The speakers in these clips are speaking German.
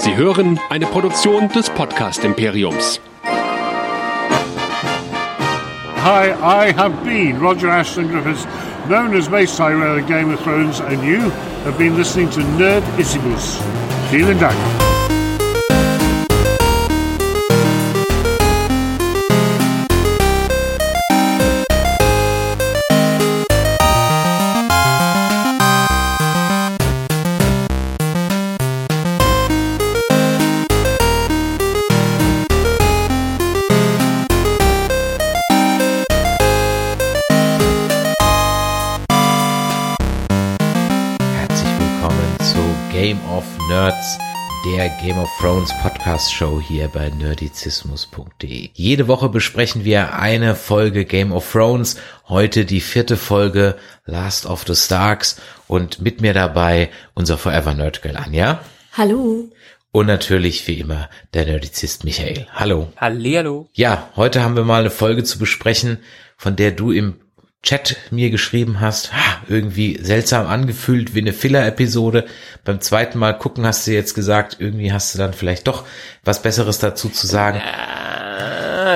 Sie hören eine Produktion des Podcast Imperiums. Hi, I have been Roger Ashton Griffiths, known as Mace Tyrell in Game of Thrones, and you have been listening to Nerd Isibus. Vielen Dank. Der Game of Thrones Podcast Show hier bei nerdizismus.de. Jede Woche besprechen wir eine Folge Game of Thrones. Heute die vierte Folge Last of the Starks und mit mir dabei unser Forever Nerd Girl Anja. Hallo. Und natürlich wie immer der Nerdizist Michael. Hallo. Hallihallo. Ja, heute haben wir mal eine Folge zu besprechen, von der du im Chat mir geschrieben hast, "Ha, irgendwie seltsam angefühlt wie eine Filler-Episode. Beim zweiten Mal gucken hast du jetzt gesagt, irgendwie hast du dann vielleicht doch was Besseres dazu zu sagen.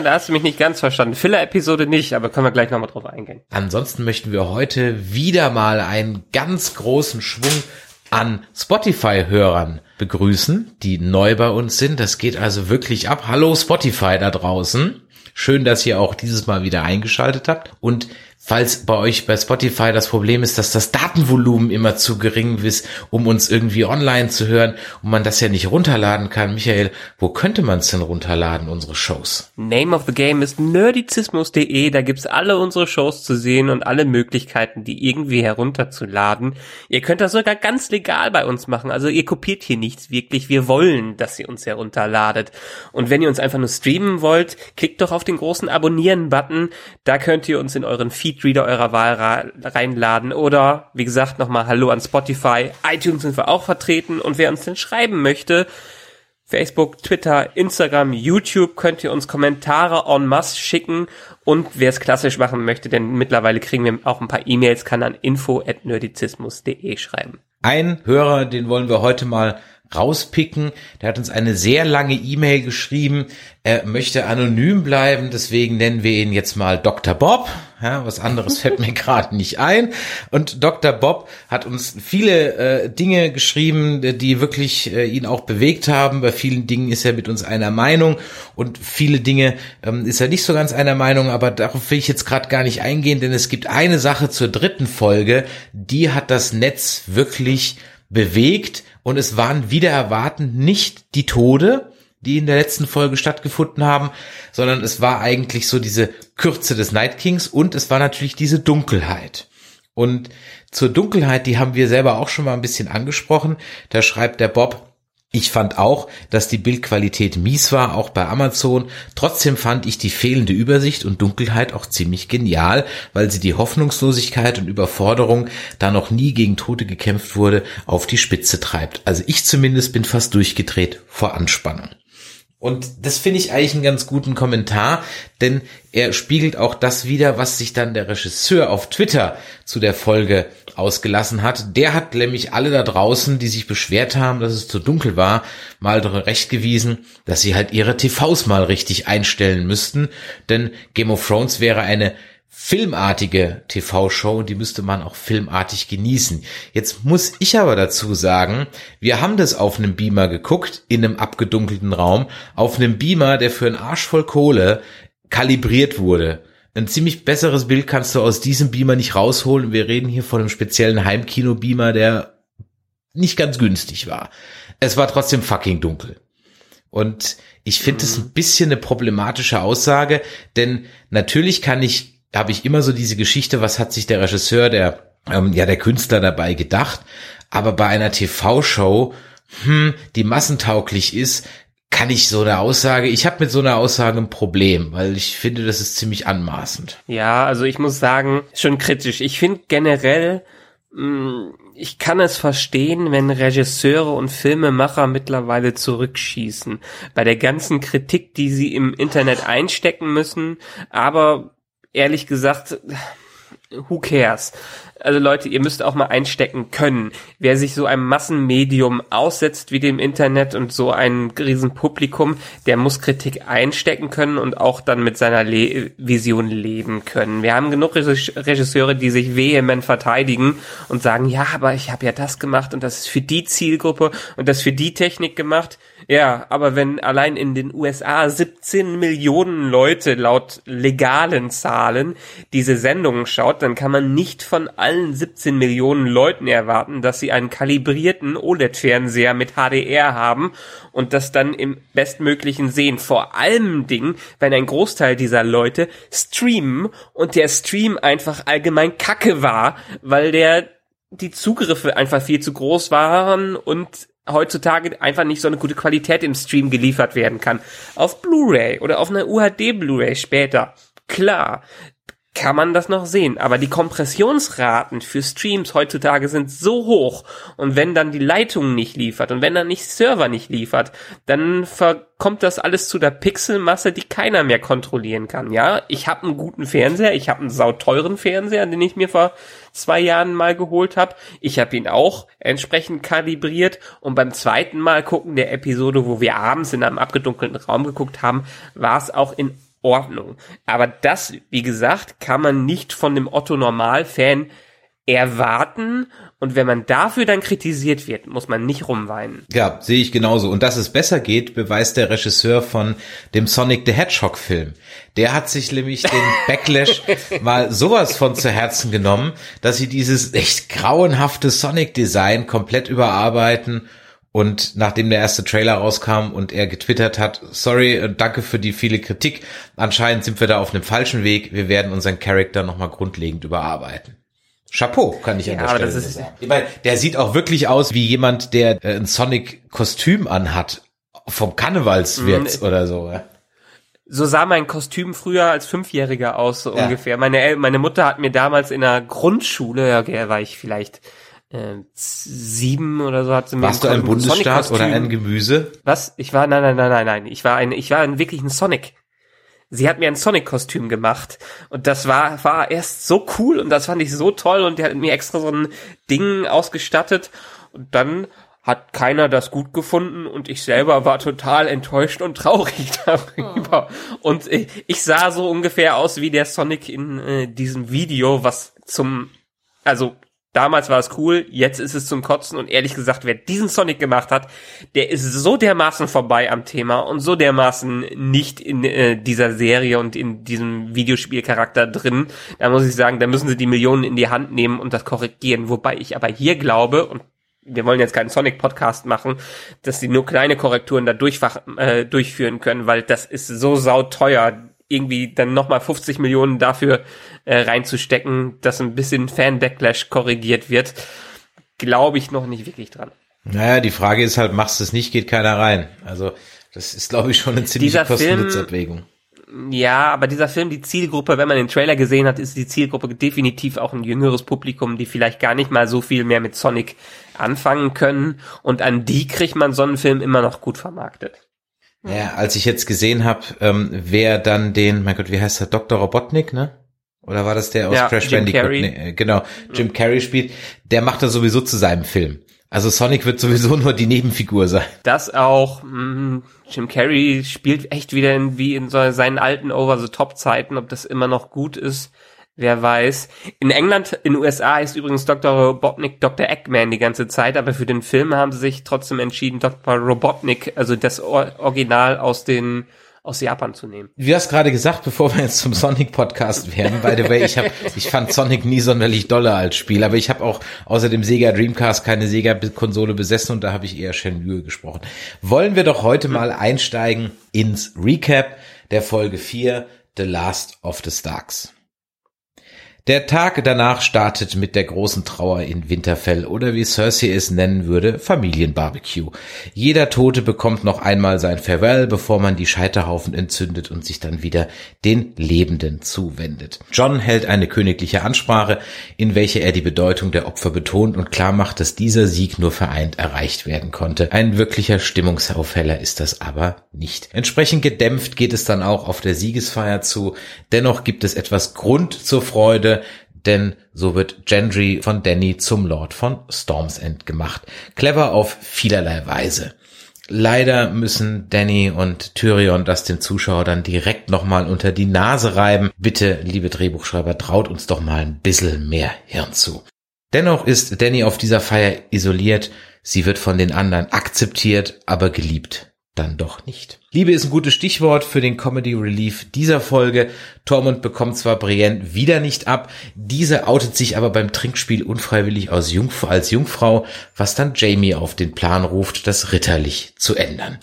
Da hast du mich nicht ganz verstanden. Filler-Episode nicht, aber können wir gleich nochmal drauf eingehen. Ansonsten möchten wir heute wieder mal einen ganz großen Schwung an Spotify-Hörern begrüßen, die neu bei uns sind. Das geht also wirklich ab. Hallo Spotify da draußen. Schön, dass ihr auch dieses Mal wieder eingeschaltet habt. Und falls bei euch bei Spotify das Problem ist, dass das Datenvolumen immer zu gering ist, um uns irgendwie online zu hören und man das ja nicht runterladen kann, Michael, wo könnte man es denn runterladen, unsere Shows? Name of the Game ist nerdizismus.de. Da gibt's alle unsere Shows zu sehen und alle Möglichkeiten, die irgendwie herunterzuladen. Ihr könnt das sogar ganz legal bei uns machen. Also ihr kopiert hier nichts wirklich. Wir wollen, dass ihr uns herunterladet. Und wenn ihr uns einfach nur streamen wollt, klickt doch auf den großen Abonnieren-Button. Da könnt ihr uns in euren Feedreader eurer Wahl reinladen. Oder, wie gesagt, nochmal Hallo an Spotify. iTunes sind wir auch vertreten. Und wer uns denn schreiben möchte, Facebook, Twitter, Instagram, YouTube könnt ihr uns Kommentare en masse schicken und wer es klassisch machen möchte, denn mittlerweile kriegen wir auch ein paar E-Mails, kann an info@nerdizismus.de schreiben. Ein Hörer, den wollen wir heute mal rauspicken. Der hat uns eine sehr lange E-Mail geschrieben. Er möchte anonym bleiben, deswegen nennen wir ihn jetzt mal Dr. Bob. Ja, was anderes fällt mir gerade nicht ein. Und Dr. Bob hat uns viele äh, Dinge geschrieben, die wirklich äh, ihn auch bewegt haben. Bei vielen Dingen ist er mit uns einer Meinung und viele Dinge ähm, ist er nicht so ganz einer Meinung, aber darauf will ich jetzt gerade gar nicht eingehen, denn es gibt eine Sache zur dritten Folge, die hat das Netz wirklich bewegt und es waren wieder erwartend nicht die Tode, die in der letzten Folge stattgefunden haben, sondern es war eigentlich so diese Kürze des Night Kings und es war natürlich diese Dunkelheit. Und zur Dunkelheit, die haben wir selber auch schon mal ein bisschen angesprochen. Da schreibt der Bob, ich fand auch, dass die Bildqualität mies war, auch bei Amazon. Trotzdem fand ich die fehlende Übersicht und Dunkelheit auch ziemlich genial, weil sie die Hoffnungslosigkeit und Überforderung, da noch nie gegen Tote gekämpft wurde, auf die Spitze treibt. Also ich zumindest bin fast durchgedreht vor Anspannung. Und das finde ich eigentlich einen ganz guten Kommentar, denn er spiegelt auch das wieder, was sich dann der Regisseur auf Twitter zu der Folge ausgelassen hat. Der hat nämlich alle da draußen, die sich beschwert haben, dass es zu dunkel war, mal recht gewiesen, dass sie halt ihre TVs mal richtig einstellen müssten, denn Game of Thrones wäre eine filmartige TV-Show und die müsste man auch filmartig genießen. Jetzt muss ich aber dazu sagen, wir haben das auf einem Beamer geguckt, in einem abgedunkelten Raum, auf einem Beamer, der für einen Arsch voll Kohle kalibriert wurde. Ein ziemlich besseres Bild kannst du aus diesem Beamer nicht rausholen. Wir reden hier von einem speziellen Heimkino-Beamer, der nicht ganz günstig war. Es war trotzdem fucking dunkel. Und ich finde es ein bisschen eine problematische Aussage, denn natürlich kann ich habe ich immer so diese Geschichte, was hat sich der Regisseur, der ähm, ja der Künstler dabei gedacht, aber bei einer TV-Show, hm, die massentauglich ist, kann ich so eine Aussage, ich habe mit so einer Aussage ein Problem, weil ich finde, das ist ziemlich anmaßend. Ja, also ich muss sagen, schon kritisch. Ich finde generell, mh, ich kann es verstehen, wenn Regisseure und Filmemacher mittlerweile zurückschießen. Bei der ganzen Kritik, die sie im Internet einstecken müssen. Aber ehrlich gesagt, who cares? Also Leute, ihr müsst auch mal einstecken können. Wer sich so einem Massenmedium aussetzt wie dem Internet und so ein Riesenpublikum, der muss Kritik einstecken können und auch dann mit seiner Le Vision leben können. Wir haben genug Regisseure, die sich vehement verteidigen und sagen, ja, aber ich habe ja das gemacht und das ist für die Zielgruppe und das für die Technik gemacht. Ja, aber wenn allein in den USA 17 Millionen Leute laut legalen Zahlen diese Sendungen schaut, dann kann man nicht von allen 17 Millionen Leuten erwarten, dass sie einen kalibrierten OLED-Fernseher mit HDR haben und das dann im bestmöglichen sehen. Vor allem Dingen, wenn ein Großteil dieser Leute streamen und der Stream einfach allgemein kacke war, weil der die Zugriffe einfach viel zu groß waren und heutzutage einfach nicht so eine gute Qualität im Stream geliefert werden kann. Auf Blu-ray oder auf einer UHD Blu-ray später. Klar, kann man das noch sehen. Aber die Kompressionsraten für Streams heutzutage sind so hoch. Und wenn dann die Leitung nicht liefert und wenn dann nicht Server nicht liefert, dann kommt das alles zu der Pixelmasse, die keiner mehr kontrollieren kann. Ja, ich habe einen guten Fernseher, ich habe einen sauteuren Fernseher, den ich mir vor zwei Jahren mal geholt habe. Ich habe ihn auch entsprechend kalibriert und beim zweiten Mal gucken der Episode, wo wir abends in einem abgedunkelten Raum geguckt haben, war es auch in Ordnung. Aber das, wie gesagt, kann man nicht von dem Otto Normal-Fan erwarten. Und wenn man dafür dann kritisiert wird, muss man nicht rumweinen. Ja, sehe ich genauso. Und dass es besser geht, beweist der Regisseur von dem Sonic the Hedgehog Film. Der hat sich nämlich den Backlash mal sowas von zu Herzen genommen, dass sie dieses echt grauenhafte Sonic Design komplett überarbeiten und nachdem der erste Trailer rauskam und er getwittert hat, sorry, äh, danke für die viele Kritik, anscheinend sind wir da auf einem falschen Weg, wir werden unseren Charakter nochmal grundlegend überarbeiten. Chapeau, kann ich ja, an der Stelle ist, sagen. Ich meine, der sieht auch wirklich aus wie jemand, der äh, ein Sonic-Kostüm anhat, vom Karnevalswirt mhm. oder so. So sah mein Kostüm früher als Fünfjähriger aus, so ja. ungefähr. Meine, meine Mutter hat mir damals in der Grundschule, ja, war ich vielleicht äh, sieben oder so hat sie mir Warst du ein Bundesstaat oder ein Gemüse? Was? Ich war nein nein nein nein nein. Ich war ein ich war ein wirklich ein Sonic. Sie hat mir ein Sonic-Kostüm gemacht und das war war erst so cool und das fand ich so toll und die hat mir extra so ein Ding ausgestattet und dann hat keiner das gut gefunden und ich selber war total enttäuscht und traurig darüber. Oh. Und ich sah so ungefähr aus wie der Sonic in äh, diesem Video, was zum also Damals war es cool, jetzt ist es zum Kotzen und ehrlich gesagt, wer diesen Sonic gemacht hat, der ist so dermaßen vorbei am Thema und so dermaßen nicht in äh, dieser Serie und in diesem Videospielcharakter drin. Da muss ich sagen, da müssen sie die Millionen in die Hand nehmen und das korrigieren. Wobei ich aber hier glaube, und wir wollen jetzt keinen Sonic-Podcast machen, dass sie nur kleine Korrekturen da äh, durchführen können, weil das ist so sauteuer irgendwie dann nochmal 50 Millionen dafür äh, reinzustecken, dass ein bisschen Fan-Backlash korrigiert wird, glaube ich noch nicht wirklich dran. Naja, die Frage ist halt, machst du es nicht, geht keiner rein. Also das ist, glaube ich, schon eine ziemliche Kosten-Nutzabwägung. Ja, aber dieser Film, die Zielgruppe, wenn man den Trailer gesehen hat, ist die Zielgruppe definitiv auch ein jüngeres Publikum, die vielleicht gar nicht mal so viel mehr mit Sonic anfangen können. Und an die kriegt man so einen Film immer noch gut vermarktet. Ja, als ich jetzt gesehen habe, ähm, wer dann den, mein Gott, wie heißt der, Dr. Robotnik, ne? Oder war das der aus ja, Crash Jim Bandicoot? Nee, äh, genau, Jim Carrey spielt. Der macht das sowieso zu seinem Film. Also Sonic wird sowieso nur die Nebenfigur sein. Das auch. Mh, Jim Carrey spielt echt wieder in, wie in so seinen alten Over-the-Top-Zeiten. Ob das immer noch gut ist, Wer weiß. In England, in USA ist übrigens Dr. Robotnik Dr. Eggman die ganze Zeit, aber für den Film haben sie sich trotzdem entschieden, Dr. Robotnik, also das Original aus den aus Japan zu nehmen. Wie hast gerade gesagt, bevor wir jetzt zum Sonic Podcast werden, by the way, ich habe ich fand Sonic nie sonderlich dolle als Spiel, aber ich habe auch außer dem Sega Dreamcast keine Sega Konsole besessen und da habe ich eher Shenmue gesprochen. Wollen wir doch heute mal einsteigen ins Recap der Folge 4 The Last of the Starks. Der Tag danach startet mit der großen Trauer in Winterfell oder wie Cersei es nennen würde, Familienbarbecue. Jeder Tote bekommt noch einmal sein Farewell, bevor man die Scheiterhaufen entzündet und sich dann wieder den Lebenden zuwendet. John hält eine königliche Ansprache, in welche er die Bedeutung der Opfer betont und klar macht, dass dieser Sieg nur vereint erreicht werden konnte. Ein wirklicher Stimmungsaufheller ist das aber nicht. Entsprechend gedämpft geht es dann auch auf der Siegesfeier zu. Dennoch gibt es etwas Grund zur Freude, denn so wird Gendry von Danny zum Lord von Storm's End gemacht. Clever auf vielerlei Weise. Leider müssen Danny und Tyrion das dem Zuschauer dann direkt nochmal unter die Nase reiben. Bitte, liebe Drehbuchschreiber, traut uns doch mal ein bisschen mehr Hirn zu. Dennoch ist Danny auf dieser Feier isoliert. Sie wird von den anderen akzeptiert, aber geliebt dann doch nicht. Liebe ist ein gutes Stichwort für den Comedy Relief dieser Folge. Tormund bekommt zwar Brienne wieder nicht ab, diese outet sich aber beim Trinkspiel unfreiwillig als, Jungf als Jungfrau, was dann Jamie auf den Plan ruft, das ritterlich zu ändern.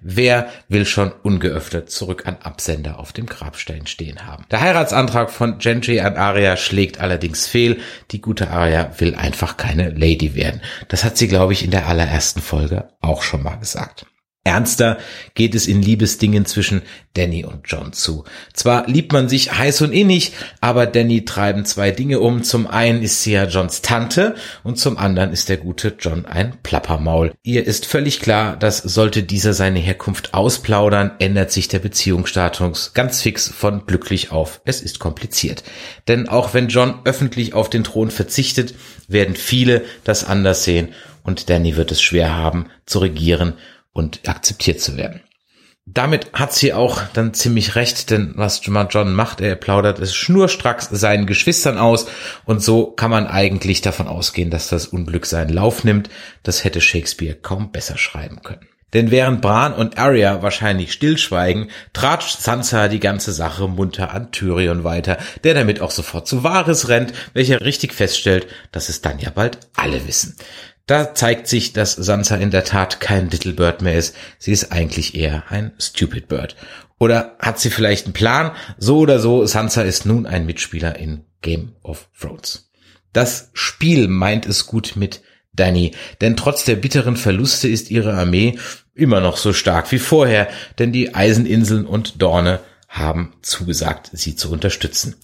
Wer will schon ungeöffnet zurück an Absender auf dem Grabstein stehen haben? Der Heiratsantrag von Gentry an Arya schlägt allerdings fehl. Die gute Arya will einfach keine Lady werden. Das hat sie, glaube ich, in der allerersten Folge auch schon mal gesagt. Ernster geht es in Liebesdingen zwischen Danny und John zu. Zwar liebt man sich heiß und innig, aber Danny treiben zwei Dinge um. Zum einen ist sie ja Johns Tante und zum anderen ist der gute John ein Plappermaul. Ihr ist völlig klar, dass sollte dieser seine Herkunft ausplaudern, ändert sich der Beziehungsstatus ganz fix von glücklich auf. Es ist kompliziert. Denn auch wenn John öffentlich auf den Thron verzichtet, werden viele das anders sehen und Danny wird es schwer haben zu regieren und akzeptiert zu werden. Damit hat sie auch dann ziemlich recht, denn was John macht, er plaudert es schnurstracks seinen Geschwistern aus und so kann man eigentlich davon ausgehen, dass das Unglück seinen Lauf nimmt. Das hätte Shakespeare kaum besser schreiben können. Denn während Bran und Arya wahrscheinlich stillschweigen, tratscht Sansa die ganze Sache munter an Tyrion weiter, der damit auch sofort zu Varys rennt, welcher richtig feststellt, dass es dann ja bald alle wissen. Da zeigt sich, dass Sansa in der Tat kein Little Bird mehr ist. Sie ist eigentlich eher ein Stupid Bird. Oder hat sie vielleicht einen Plan? So oder so, Sansa ist nun ein Mitspieler in Game of Thrones. Das Spiel meint es gut mit Danny, denn trotz der bitteren Verluste ist ihre Armee immer noch so stark wie vorher, denn die Eiseninseln und Dorne haben zugesagt, sie zu unterstützen.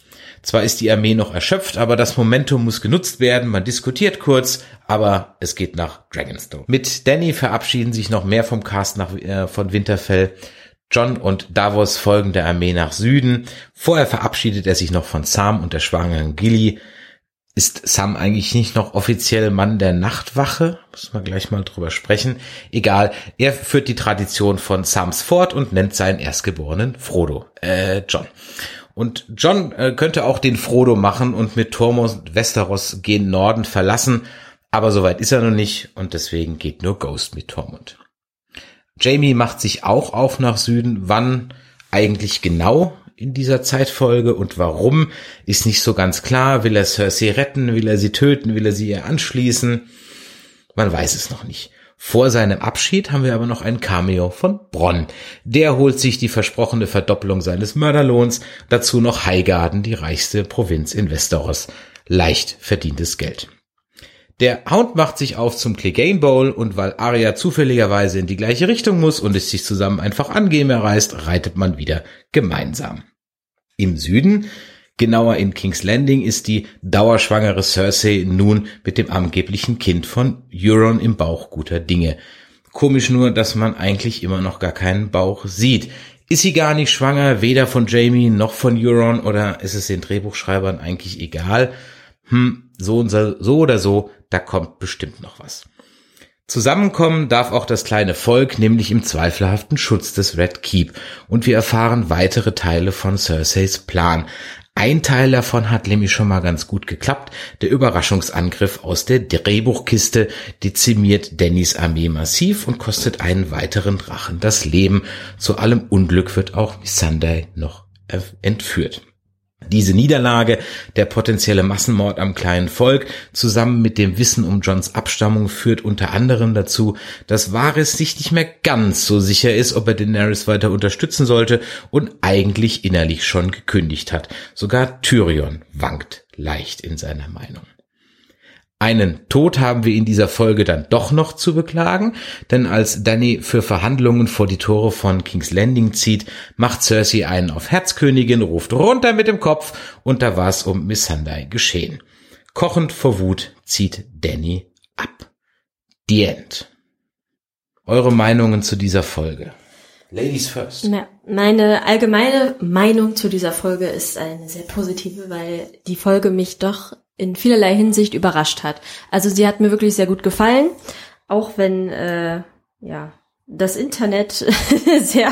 Zwar ist die Armee noch erschöpft, aber das Momentum muss genutzt werden. Man diskutiert kurz, aber es geht nach Dragonstone. Mit Danny verabschieden sich noch mehr vom Cast nach, äh, von Winterfell. John und Davos folgen der Armee nach Süden. Vorher verabschiedet er sich noch von Sam und der schwangeren Gilly. Ist Sam eigentlich nicht noch offiziell Mann der Nachtwache? Muss man gleich mal drüber sprechen. Egal, er führt die Tradition von Sams fort und nennt seinen Erstgeborenen Frodo, äh, John. Und John äh, könnte auch den Frodo machen und mit Tormund Westeros gen Norden verlassen, aber soweit ist er noch nicht und deswegen geht nur Ghost mit Tormund. Jamie macht sich auch auf nach Süden. Wann eigentlich genau in dieser Zeitfolge und warum ist nicht so ganz klar. Will er Cersei retten? Will er sie töten? Will er sie ihr anschließen? Man weiß es noch nicht. Vor seinem Abschied haben wir aber noch ein Cameo von Bronn. Der holt sich die versprochene Verdoppelung seines Mörderlohns, dazu noch Highgarden, die reichste Provinz in Westeros. Leicht verdientes Geld. Der Hound macht sich auf zum Clegane Bowl und weil Arya zufälligerweise in die gleiche Richtung muss und es sich zusammen einfach angehen erreißt, reitet man wieder gemeinsam. Im Süden Genauer in King's Landing ist die dauerschwangere Cersei nun mit dem angeblichen Kind von Euron im Bauch guter Dinge. Komisch nur, dass man eigentlich immer noch gar keinen Bauch sieht. Ist sie gar nicht schwanger, weder von Jamie noch von Euron oder ist es den Drehbuchschreibern eigentlich egal? Hm, so, so oder so, da kommt bestimmt noch was. Zusammenkommen darf auch das kleine Volk, nämlich im zweifelhaften Schutz des Red Keep, und wir erfahren weitere Teile von Cerseis Plan, ein Teil davon hat nämlich schon mal ganz gut geklappt. Der Überraschungsangriff aus der Drehbuchkiste dezimiert Dannys Armee massiv und kostet einen weiteren Drachen das Leben. Zu allem Unglück wird auch Missandei noch entführt. Diese Niederlage, der potenzielle Massenmord am kleinen Volk, zusammen mit dem Wissen um Johns Abstammung führt unter anderem dazu, dass Varys sich nicht mehr ganz so sicher ist, ob er Daenerys weiter unterstützen sollte und eigentlich innerlich schon gekündigt hat. Sogar Tyrion wankt leicht in seiner Meinung. Einen Tod haben wir in dieser Folge dann doch noch zu beklagen, denn als Danny für Verhandlungen vor die Tore von King's Landing zieht, macht Cersei einen auf Herzkönigin, ruft runter mit dem Kopf und da war es um Missandei geschehen. Kochend vor Wut zieht Danny ab. The End. Eure Meinungen zu dieser Folge? Ladies first. Meine allgemeine Meinung zu dieser Folge ist eine sehr positive, weil die Folge mich doch in vielerlei Hinsicht überrascht hat. Also sie hat mir wirklich sehr gut gefallen, auch wenn äh, ja das Internet sehr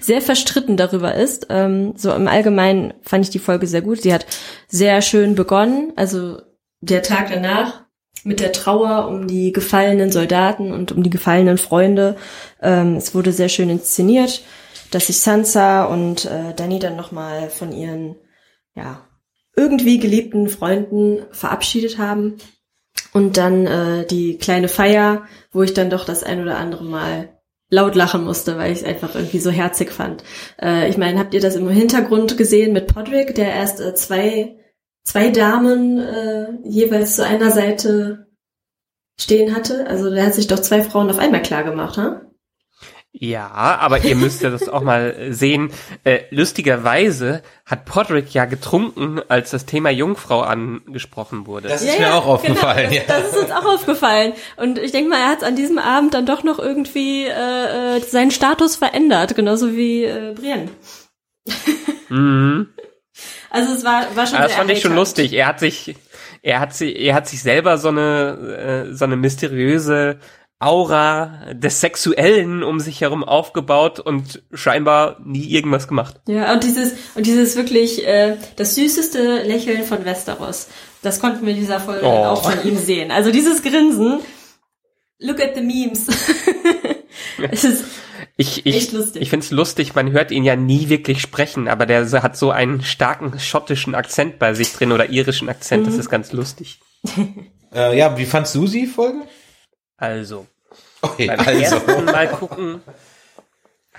sehr verstritten darüber ist. Ähm, so im Allgemeinen fand ich die Folge sehr gut. Sie hat sehr schön begonnen, also der Tag danach mit der Trauer um die gefallenen Soldaten und um die gefallenen Freunde. Ähm, es wurde sehr schön inszeniert, dass sich Sansa und äh, Dani dann nochmal von ihren, ja, irgendwie geliebten Freunden verabschiedet haben. Und dann äh, die kleine Feier, wo ich dann doch das ein oder andere Mal laut lachen musste, weil ich es einfach irgendwie so herzig fand. Äh, ich meine, habt ihr das im Hintergrund gesehen mit Podrick, der erst äh, zwei zwei Damen äh, jeweils zu einer Seite stehen hatte. Also der hat sich doch zwei Frauen auf einmal klar gemacht, ha? Ja, aber ihr müsst ja das auch mal sehen. Äh, lustigerweise hat Podrick ja getrunken, als das Thema Jungfrau angesprochen wurde. Das ist ja, mir auch aufgefallen. Genau, das, das, ist uns auch aufgefallen. Und ich denke mal, er hat an diesem Abend dann doch noch irgendwie äh, äh seinen Status verändert, genauso wie äh, Brienne. mhm. Also es war, war schon Aber Das fand ich schon lustig. Er hat sich, er hat sich, er hat sich selber so eine, äh, so eine mysteriöse Aura des Sexuellen um sich herum aufgebaut und scheinbar nie irgendwas gemacht. Ja, und dieses, und dieses wirklich, äh, das süßeste Lächeln von Westeros. Das konnten wir in dieser Folge oh. auch von ihm sehen. Also dieses Grinsen. Look at the memes. es ist, ich, ich, ich finde es lustig, man hört ihn ja nie wirklich sprechen, aber der hat so einen starken schottischen Akzent bei sich drin oder irischen Akzent, mhm. das ist ganz lustig. äh, ja, wie fandst du sie Folge? Also, okay, beim also. ersten Mal gucken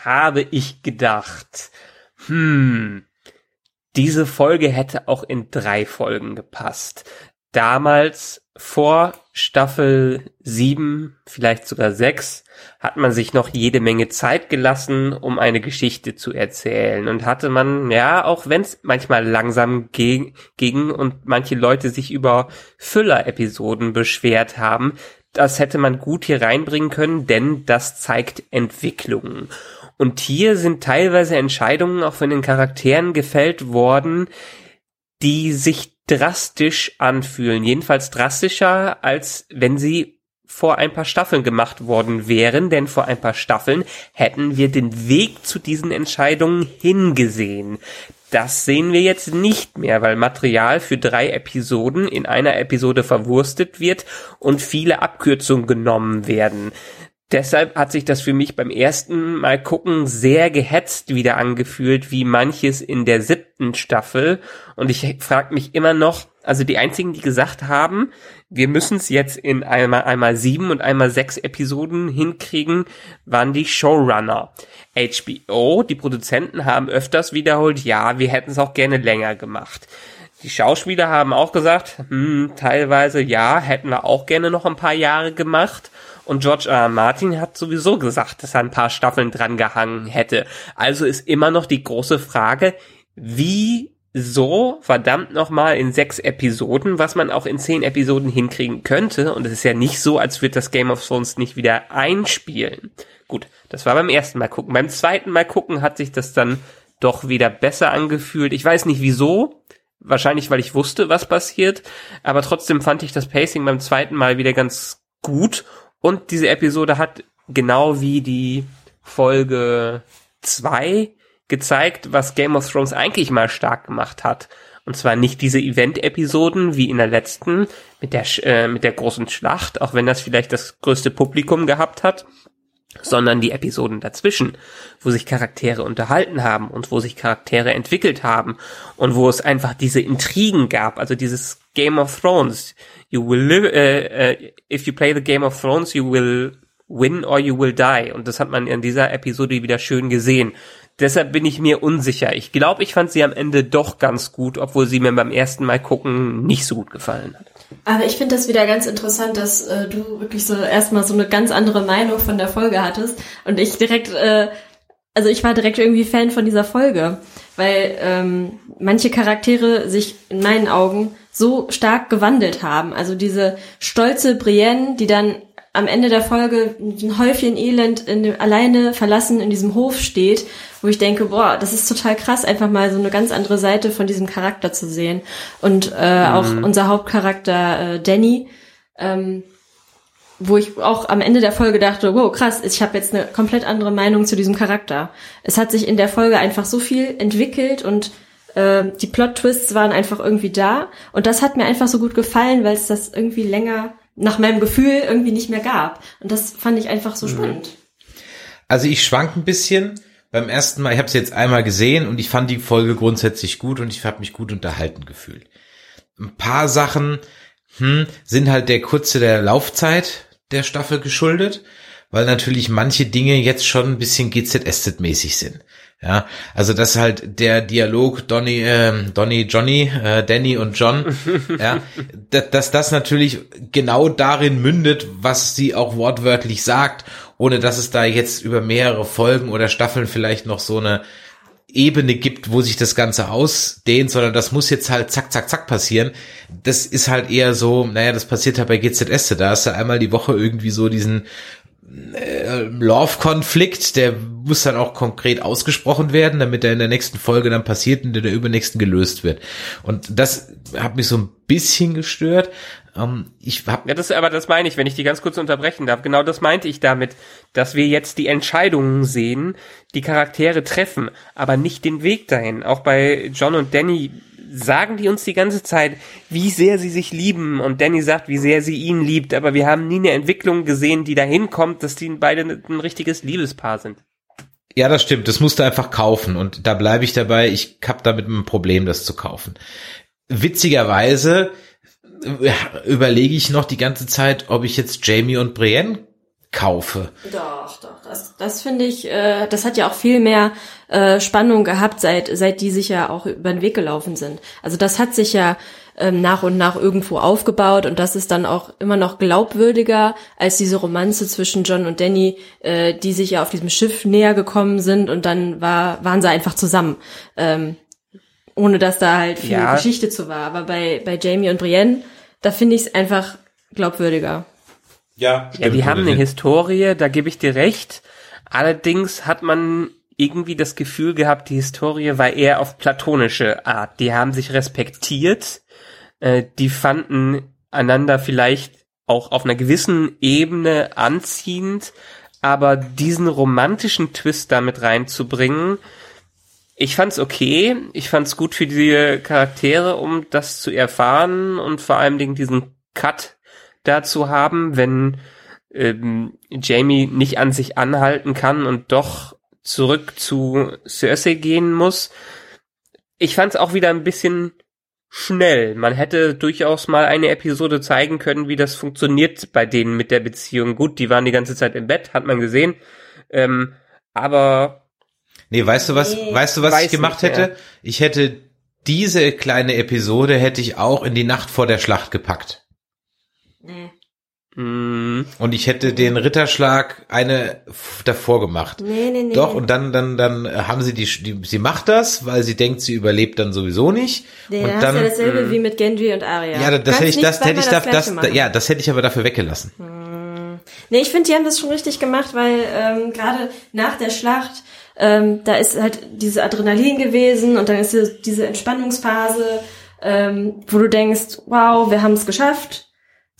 habe ich gedacht, hm, diese Folge hätte auch in drei Folgen gepasst. Damals vor Staffel 7, vielleicht sogar 6, hat man sich noch jede Menge Zeit gelassen, um eine Geschichte zu erzählen. Und hatte man, ja, auch wenn es manchmal langsam ging und manche Leute sich über Füller-Episoden beschwert haben, das hätte man gut hier reinbringen können, denn das zeigt Entwicklungen. Und hier sind teilweise Entscheidungen auch von den Charakteren gefällt worden, die sich drastisch anfühlen. Jedenfalls drastischer, als wenn sie vor ein paar Staffeln gemacht worden wären, denn vor ein paar Staffeln hätten wir den Weg zu diesen Entscheidungen hingesehen. Das sehen wir jetzt nicht mehr, weil Material für drei Episoden in einer Episode verwurstet wird und viele Abkürzungen genommen werden. Deshalb hat sich das für mich beim ersten Mal gucken sehr gehetzt wieder angefühlt, wie manches in der siebten Staffel. Und ich frage mich immer noch, also die einzigen, die gesagt haben, wir müssen es jetzt in einmal, einmal sieben und einmal sechs Episoden hinkriegen, waren die Showrunner. HBO, die Produzenten haben öfters wiederholt, ja, wir hätten es auch gerne länger gemacht. Die Schauspieler haben auch gesagt, hm, teilweise ja, hätten wir auch gerne noch ein paar Jahre gemacht. Und George R. Martin hat sowieso gesagt, dass er ein paar Staffeln dran gehangen hätte. Also ist immer noch die große Frage, wie so verdammt nochmal in sechs Episoden, was man auch in zehn Episoden hinkriegen könnte. Und es ist ja nicht so, als würde das Game of Thrones nicht wieder einspielen. Gut, das war beim ersten Mal gucken. Beim zweiten Mal gucken hat sich das dann doch wieder besser angefühlt. Ich weiß nicht wieso. Wahrscheinlich, weil ich wusste, was passiert. Aber trotzdem fand ich das Pacing beim zweiten Mal wieder ganz gut und diese Episode hat genau wie die Folge 2 gezeigt, was Game of Thrones eigentlich mal stark gemacht hat. Und zwar nicht diese Event-Episoden wie in der letzten mit der, äh, mit der großen Schlacht, auch wenn das vielleicht das größte Publikum gehabt hat, sondern die Episoden dazwischen, wo sich Charaktere unterhalten haben und wo sich Charaktere entwickelt haben und wo es einfach diese Intrigen gab, also dieses Game of Thrones, you will live, uh, uh, if you play the Game of Thrones, you will win or you will die. Und das hat man in dieser Episode wieder schön gesehen. Deshalb bin ich mir unsicher. Ich glaube, ich fand sie am Ende doch ganz gut, obwohl sie mir beim ersten Mal gucken nicht so gut gefallen hat. Aber ich finde das wieder ganz interessant, dass äh, du wirklich so erstmal so eine ganz andere Meinung von der Folge hattest und ich direkt, äh, also ich war direkt irgendwie Fan von dieser Folge, weil ähm, manche Charaktere sich in meinen Augen so stark gewandelt haben. Also diese stolze Brienne, die dann am Ende der Folge ein Häufchen Elend in dem, alleine verlassen in diesem Hof steht, wo ich denke, boah, das ist total krass, einfach mal so eine ganz andere Seite von diesem Charakter zu sehen. Und äh, mhm. auch unser Hauptcharakter äh, Danny, ähm, wo ich auch am Ende der Folge dachte, wow, krass, ich habe jetzt eine komplett andere Meinung zu diesem Charakter. Es hat sich in der Folge einfach so viel entwickelt und äh, die Plot-Twists waren einfach irgendwie da. Und das hat mir einfach so gut gefallen, weil es das irgendwie länger nach meinem Gefühl irgendwie nicht mehr gab. Und das fand ich einfach so mhm. spannend. Also ich schwank ein bisschen. Beim ersten Mal, ich habe es jetzt einmal gesehen und ich fand die Folge grundsätzlich gut und ich habe mich gut unterhalten gefühlt. Ein paar Sachen hm, sind halt der kurze der Laufzeit der Staffel geschuldet, weil natürlich manche Dinge jetzt schon ein bisschen GZSZ-mäßig sind. Ja, also das halt der Dialog Donny, äh, Donny, Johnny, äh, Danny und John, ja, dass, dass das natürlich genau darin mündet, was sie auch wortwörtlich sagt, ohne dass es da jetzt über mehrere Folgen oder Staffeln vielleicht noch so eine Ebene gibt, wo sich das Ganze ausdehnt, sondern das muss jetzt halt zack, zack, zack passieren. Das ist halt eher so, naja, das passiert halt bei GZS, da hast du einmal die Woche irgendwie so diesen äh, Love-Konflikt, der muss dann auch konkret ausgesprochen werden, damit er in der nächsten Folge dann passiert und in der übernächsten gelöst wird. Und das hat mich so ein bisschen gestört. Ähm, ich hab ja, das, aber das meine ich, wenn ich die ganz kurz unterbrechen darf. Genau das meinte ich damit, dass wir jetzt die Entscheidungen sehen, die Charaktere treffen, aber nicht den Weg dahin. Auch bei John und Danny sagen die uns die ganze Zeit, wie sehr sie sich lieben und Danny sagt, wie sehr sie ihn liebt, aber wir haben nie eine Entwicklung gesehen, die dahin kommt, dass die beide ein richtiges Liebespaar sind. Ja, das stimmt. Das musst du einfach kaufen und da bleibe ich dabei. Ich hab damit ein Problem, das zu kaufen. Witzigerweise überlege ich noch die ganze Zeit, ob ich jetzt Jamie und Brienne kaufe. Doch, doch. Das, das finde ich, äh, das hat ja auch viel mehr äh, Spannung gehabt, seit, seit die sich ja auch über den Weg gelaufen sind. Also das hat sich ja ähm, nach und nach irgendwo aufgebaut und das ist dann auch immer noch glaubwürdiger als diese Romanze zwischen John und Danny, äh, die sich ja auf diesem Schiff näher gekommen sind und dann war, waren sie einfach zusammen. Ähm, ohne dass da halt viel ja. Geschichte zu war. Aber bei, bei Jamie und Brienne, da finde ich es einfach glaubwürdiger. Ja, ja, die haben eine Historie, da gebe ich dir recht. Allerdings hat man irgendwie das Gefühl gehabt, die Historie war eher auf platonische Art. Die haben sich respektiert, äh, die fanden einander vielleicht auch auf einer gewissen Ebene anziehend, aber diesen romantischen Twist damit reinzubringen, ich fand's okay. Ich fand's gut für die Charaktere, um das zu erfahren und vor allem diesen Cut dazu haben, wenn ähm, Jamie nicht an sich anhalten kann und doch zurück zu Cersei gehen muss. Ich fand es auch wieder ein bisschen schnell. Man hätte durchaus mal eine Episode zeigen können, wie das funktioniert bei denen mit der Beziehung. Gut, die waren die ganze Zeit im Bett, hat man gesehen. Ähm, aber Nee, weißt du was, nee, weißt du, was ich gemacht hätte? Ich hätte diese kleine Episode hätte ich auch in die Nacht vor der Schlacht gepackt. Nee. Mm. Und ich hätte den Ritterschlag eine davor gemacht. Nee, nee, nee. Doch, und dann, dann, dann haben sie die, die, sie macht das, weil sie denkt, sie überlebt dann sowieso nicht. Nee, und dann dann ja dasselbe mm. wie mit Genji und Arya. Ja, das, das hätte ich, das hätte ich, das, das, das ja, das hätte ich aber dafür weggelassen. Hm. Nee, ich finde, die haben das schon richtig gemacht, weil ähm, gerade nach der Schlacht, ähm, da ist halt diese Adrenalin gewesen und dann ist diese Entspannungsphase, ähm, wo du denkst, wow, wir haben es geschafft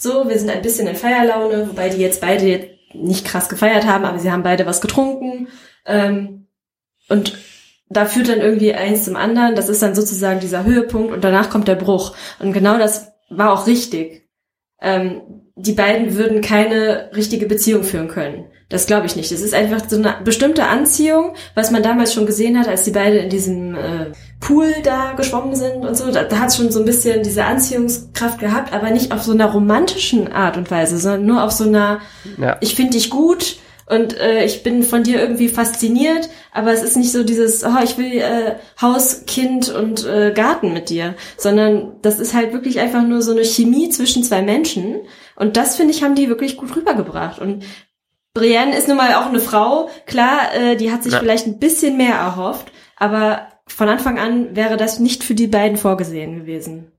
so, wir sind ein bisschen in Feierlaune, wobei die jetzt beide nicht krass gefeiert haben, aber sie haben beide was getrunken. Ähm, und da führt dann irgendwie eins zum anderen. Das ist dann sozusagen dieser Höhepunkt und danach kommt der Bruch. Und genau das war auch richtig. Ähm, die beiden würden keine richtige Beziehung führen können. Das glaube ich nicht. Das ist einfach so eine bestimmte Anziehung, was man damals schon gesehen hat, als die beide in diesem äh, Pool da geschwommen sind und so. Da, da hat es schon so ein bisschen diese Anziehungskraft gehabt, aber nicht auf so einer romantischen Art und Weise, sondern nur auf so einer, ja. ich finde dich gut und äh, ich bin von dir irgendwie fasziniert, aber es ist nicht so dieses, oh, ich will äh, Haus, Kind und äh, Garten mit dir, sondern das ist halt wirklich einfach nur so eine Chemie zwischen zwei Menschen und das finde ich haben die wirklich gut rübergebracht und Brienne ist nun mal auch eine Frau. Klar, äh, die hat sich ja. vielleicht ein bisschen mehr erhofft, aber von Anfang an wäre das nicht für die beiden vorgesehen gewesen.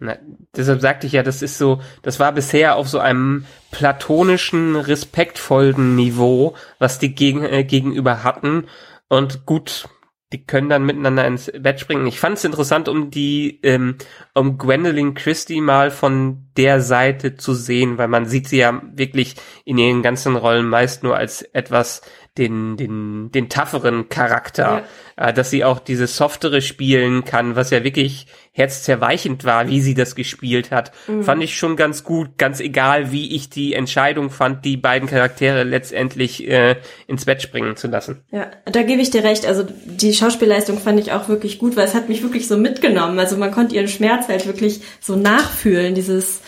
Na, deshalb sagte ich ja, das ist so, das war bisher auf so einem platonischen, respektvollen Niveau, was die gegen, äh, gegenüber hatten. Und gut, die können dann miteinander ins Bett springen. Ich fand es interessant, um die, ähm, um Gwendolyn Christie mal von der Seite zu sehen, weil man sieht sie ja wirklich in ihren ganzen Rollen meist nur als etwas den, den, den tougheren Charakter, dass sie auch diese softere spielen kann, was ja wirklich herzzerweichend war, wie sie das gespielt hat, mhm. fand ich schon ganz gut, ganz egal, wie ich die Entscheidung fand, die beiden Charaktere letztendlich äh, ins Bett springen zu lassen. Ja, da gebe ich dir recht. Also die Schauspielleistung fand ich auch wirklich gut, weil es hat mich wirklich so mitgenommen. Also man konnte ihren Schmerz halt wirklich so nachfühlen, dieses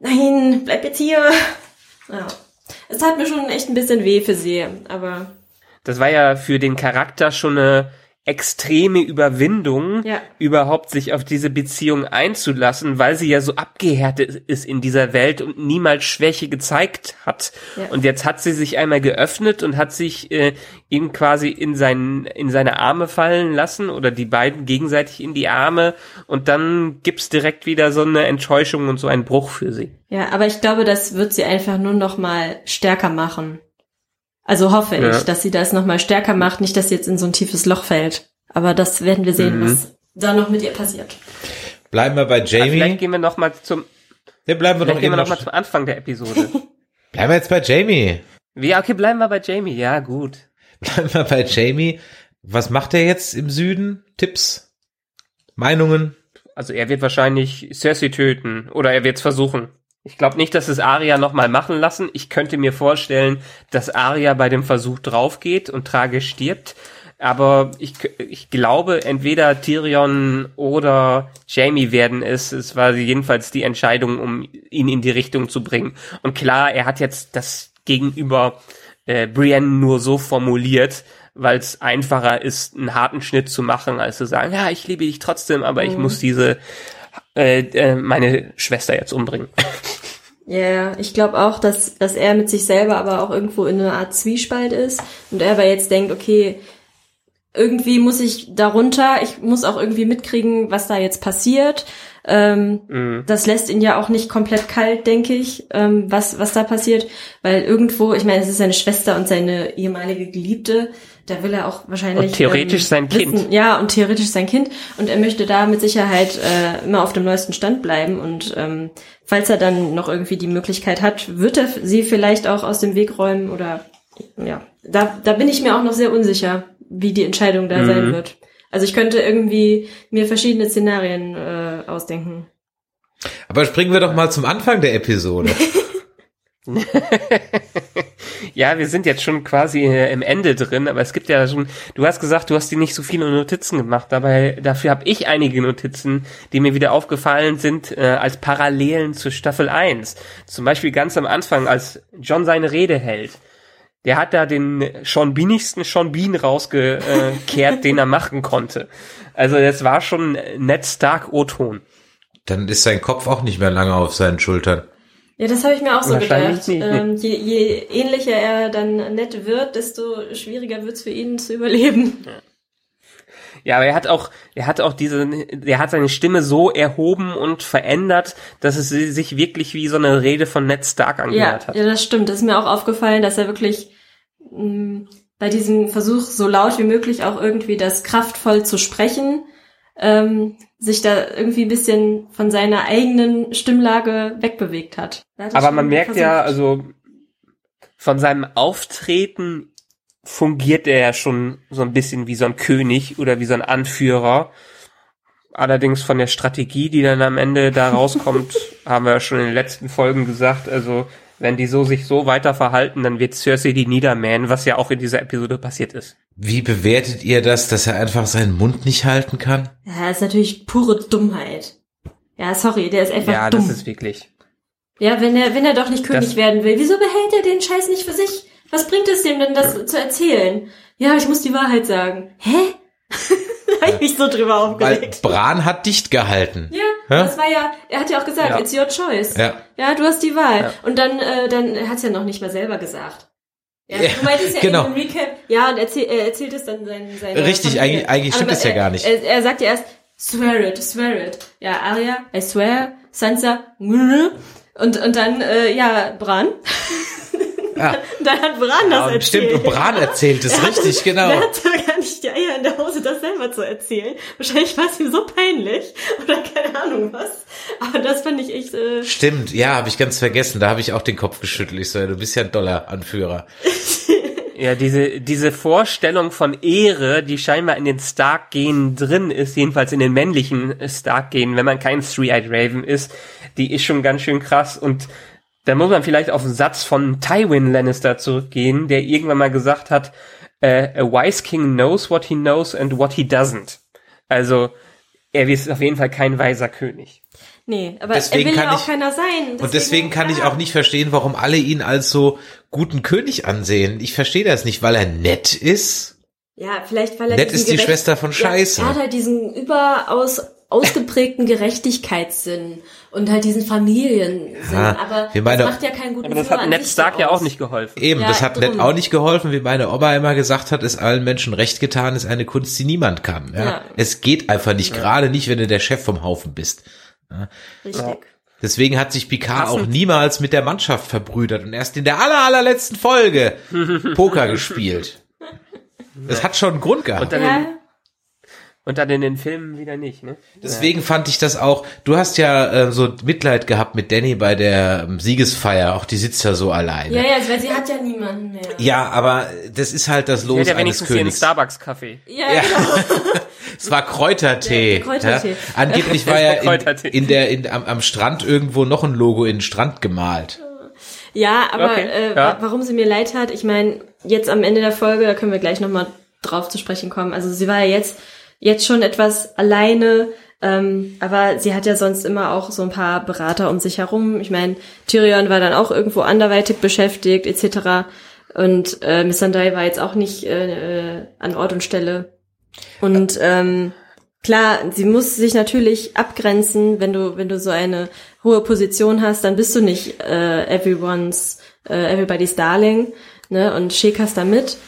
Nein, bleib jetzt hier. Ja. Es tat mir schon echt ein bisschen weh für sie, aber. Das war ja für den Charakter schon eine extreme Überwindung, ja. überhaupt sich auf diese Beziehung einzulassen, weil sie ja so abgehärtet ist in dieser Welt und niemals Schwäche gezeigt hat. Ja. Und jetzt hat sie sich einmal geöffnet und hat sich äh, ihm quasi in seinen in seine Arme fallen lassen oder die beiden gegenseitig in die Arme und dann gibt's direkt wieder so eine Enttäuschung und so einen Bruch für sie. Ja, aber ich glaube, das wird sie einfach nur noch mal stärker machen. Also hoffe ja. ich, dass sie das nochmal stärker macht, nicht, dass sie jetzt in so ein tiefes Loch fällt. Aber das werden wir sehen, mhm. was da noch mit ihr passiert. Bleiben wir bei Jamie. Also vielleicht gehen wir noch mal zum. Ja, bleiben wir noch, gehen wir noch mal zum Anfang der Episode. bleiben wir jetzt bei Jamie. Ja, okay, bleiben wir bei Jamie. Ja, gut. Bleiben wir bei Jamie. Was macht er jetzt im Süden? Tipps? Meinungen? Also er wird wahrscheinlich Cersei töten oder er wird es versuchen. Ich glaube nicht, dass es Arya nochmal machen lassen. Ich könnte mir vorstellen, dass Arya bei dem Versuch draufgeht und tragisch stirbt. Aber ich, ich glaube, entweder Tyrion oder Jamie werden es. Es war jedenfalls die Entscheidung, um ihn in die Richtung zu bringen. Und klar, er hat jetzt das gegenüber äh, Brienne nur so formuliert, weil es einfacher ist, einen harten Schnitt zu machen, als zu sagen, ja, ich liebe dich trotzdem, aber mhm. ich muss diese äh, äh, meine Schwester jetzt umbringen. Ja, yeah, ich glaube auch, dass, dass er mit sich selber aber auch irgendwo in einer Art Zwiespalt ist und er aber jetzt denkt, okay, irgendwie muss ich darunter, ich muss auch irgendwie mitkriegen, was da jetzt passiert. Ähm, mhm. Das lässt ihn ja auch nicht komplett kalt, denke ich, ähm, was, was da passiert, weil irgendwo, ich meine, es ist seine Schwester und seine ehemalige Geliebte, da will er auch wahrscheinlich. Und theoretisch ähm, sein wissen, Kind. Ja, und theoretisch sein Kind. Und er möchte da mit Sicherheit äh, immer auf dem neuesten Stand bleiben. Und ähm, falls er dann noch irgendwie die Möglichkeit hat, wird er sie vielleicht auch aus dem Weg räumen oder ja. Da, da bin ich mir auch noch sehr unsicher, wie die Entscheidung da mhm. sein wird. Also ich könnte irgendwie mir verschiedene Szenarien äh, ausdenken. Aber springen wir doch mal zum Anfang der Episode. ja, wir sind jetzt schon quasi äh, im Ende drin, aber es gibt ja schon, du hast gesagt, du hast dir nicht so viele Notizen gemacht, dabei dafür habe ich einige Notizen, die mir wieder aufgefallen sind, äh, als Parallelen zur Staffel 1. Zum Beispiel ganz am Anfang, als John seine Rede hält. Der hat da den schon Beanigsten Sean Bean rausgekehrt, den er machen konnte. Also das war schon Ned Stark O-Ton. Dann ist sein Kopf auch nicht mehr lange auf seinen Schultern. Ja, das habe ich mir auch so gedacht. Ähm, je, je ähnlicher er dann nett wird, desto schwieriger wird's für ihn zu überleben. Ja. Ja, aber er hat auch, er hat auch diese, er hat seine Stimme so erhoben und verändert, dass es sich wirklich wie so eine Rede von Ned Stark angehört ja, hat. Ja, das stimmt. Das ist mir auch aufgefallen, dass er wirklich mh, mm, bei diesem Versuch, so laut wie möglich auch irgendwie das kraftvoll zu sprechen, ähm, sich da irgendwie ein bisschen von seiner eigenen Stimmlage wegbewegt hat. Aber man merkt versucht. ja, also von seinem Auftreten fungiert er ja schon so ein bisschen wie so ein König oder wie so ein Anführer. Allerdings von der Strategie, die dann am Ende da rauskommt, haben wir ja schon in den letzten Folgen gesagt, also wenn die so sich so weiter verhalten, dann wird Cersei die niedermähen, was ja auch in dieser Episode passiert ist. Wie bewertet ihr das, dass er einfach seinen Mund nicht halten kann? Ja, das ist natürlich pure Dummheit. Ja, sorry, der ist einfach ja, dumm. Ja, das ist wirklich. Ja, wenn er, wenn er doch nicht König das werden will, wieso behält er den Scheiß nicht für sich? Was bringt es dem denn, das zu erzählen? Ja, ich muss die Wahrheit sagen. Hä? da hab ich mich so drüber aufgeregt. Weil Bran hat dicht gehalten. Ja, ja, das war ja, er hat ja auch gesagt, ja. it's your choice. Ja. Ja, du hast die Wahl. Ja. Und dann, äh, dann er hat es ja noch nicht mal selber gesagt. Ja, ja, du meintest ja genau. in dem Recap, ja, und erzähl, er erzählt es dann seinen, seinen Richtig, eigentlich, eigentlich stimmt es ja gar nicht. Er, er sagt ja erst, swear it, swear it. Ja, Arya, I swear, Sansa, und, und dann, äh, ja, Bran. Ja. dann hat Bran das Ja, erzählt. stimmt, Bran erzählt es richtig, genau. Der hatte gar nicht die Eier in der Hose, das selber zu erzählen. Wahrscheinlich war es ihm so peinlich oder keine Ahnung was. Aber das fand ich echt. Äh, Stimmt, ja, habe ich ganz vergessen. Da habe ich auch den Kopf geschüttelt. Ich so, ja, du bist ja ein Dollar-Anführer. Ja, diese, diese Vorstellung von Ehre, die scheinbar in den Stark-Genen drin ist, jedenfalls in den männlichen Stark-Genen, wenn man kein Three-Eyed Raven ist, die ist schon ganz schön krass und da muss man vielleicht auf einen Satz von Tywin Lannister zurückgehen, der irgendwann mal gesagt hat, äh, a wise king knows what he knows and what he doesn't. Also, er ist auf jeden Fall kein weiser König. nee, aber Deswegen er will kann ja auch ich- keiner sein. Und deswegen kann ich ja. auch nicht verstehen, warum alle ihn als so guten König ansehen. Ich verstehe das nicht, weil er nett ist. Ja, vielleicht weil er Nett ist die Schwester von Scheiße. Ja, er hat halt diesen überaus ausgeprägten Gerechtigkeitssinn und halt diesen Familiensinn. Ja, aber wir das meine- macht ja keinen guten Aber das Führer hat Ned Stark ja auch nicht geholfen. Eben, Ja, das hat drum. Ned auch nicht geholfen, wie meine Oma immer gesagt hat, ist allen Menschen recht getan, ist eine Kunst, die niemand kann. Ja? Ja. Es geht einfach nicht, gerade nicht, wenn du der Chef vom Haufen bist. Richtig. Deswegen hat sich Picard Passend. auch niemals mit der Mannschaft verbrüdert und erst in der aller, allerletzten Folge Poker gespielt. Das hat schon einen Grund gehabt. Und dann, Ja, in, und dann in den Filmen wieder nicht, ne? Deswegen fand ich das auch, du hast ja äh, so Mitleid gehabt mit Danny bei der ähm, Siegesfeier, auch die sitzt ja so alleine. ja, ja, weil sie hat ja niemanden mehr. Ja, aber das ist halt das Los ja eines wenigstens ihren Königs. Starbucks-Kaffee. Ja, Ja. genau. Es war Kräutertee. Ja, Kräutertee. Ja. Angeblich war ja in, in der in, am, am Strand irgendwo noch ein Logo in den Strand gemalt. Ja, aber Okay, äh, ja. wa- warum sie mir leid hat, ich meine, jetzt am Ende der Folge, da können wir gleich nochmal drauf zu sprechen kommen. Also sie war ja jetzt, jetzt schon etwas alleine, ähm, aber sie hat ja sonst immer auch so ein paar Berater um sich herum. Ich meine, Tyrion war dann auch irgendwo anderweitig beschäftigt, etc. Und äh, Miss Sandai war jetzt auch nicht äh, äh, an Ort und Stelle. Und ähm, klar, sie muss sich natürlich abgrenzen, wenn du, wenn du so eine hohe Position hast, dann bist du nicht äh, everyone's, äh, everybody's darling, ne, und schäkerst damit.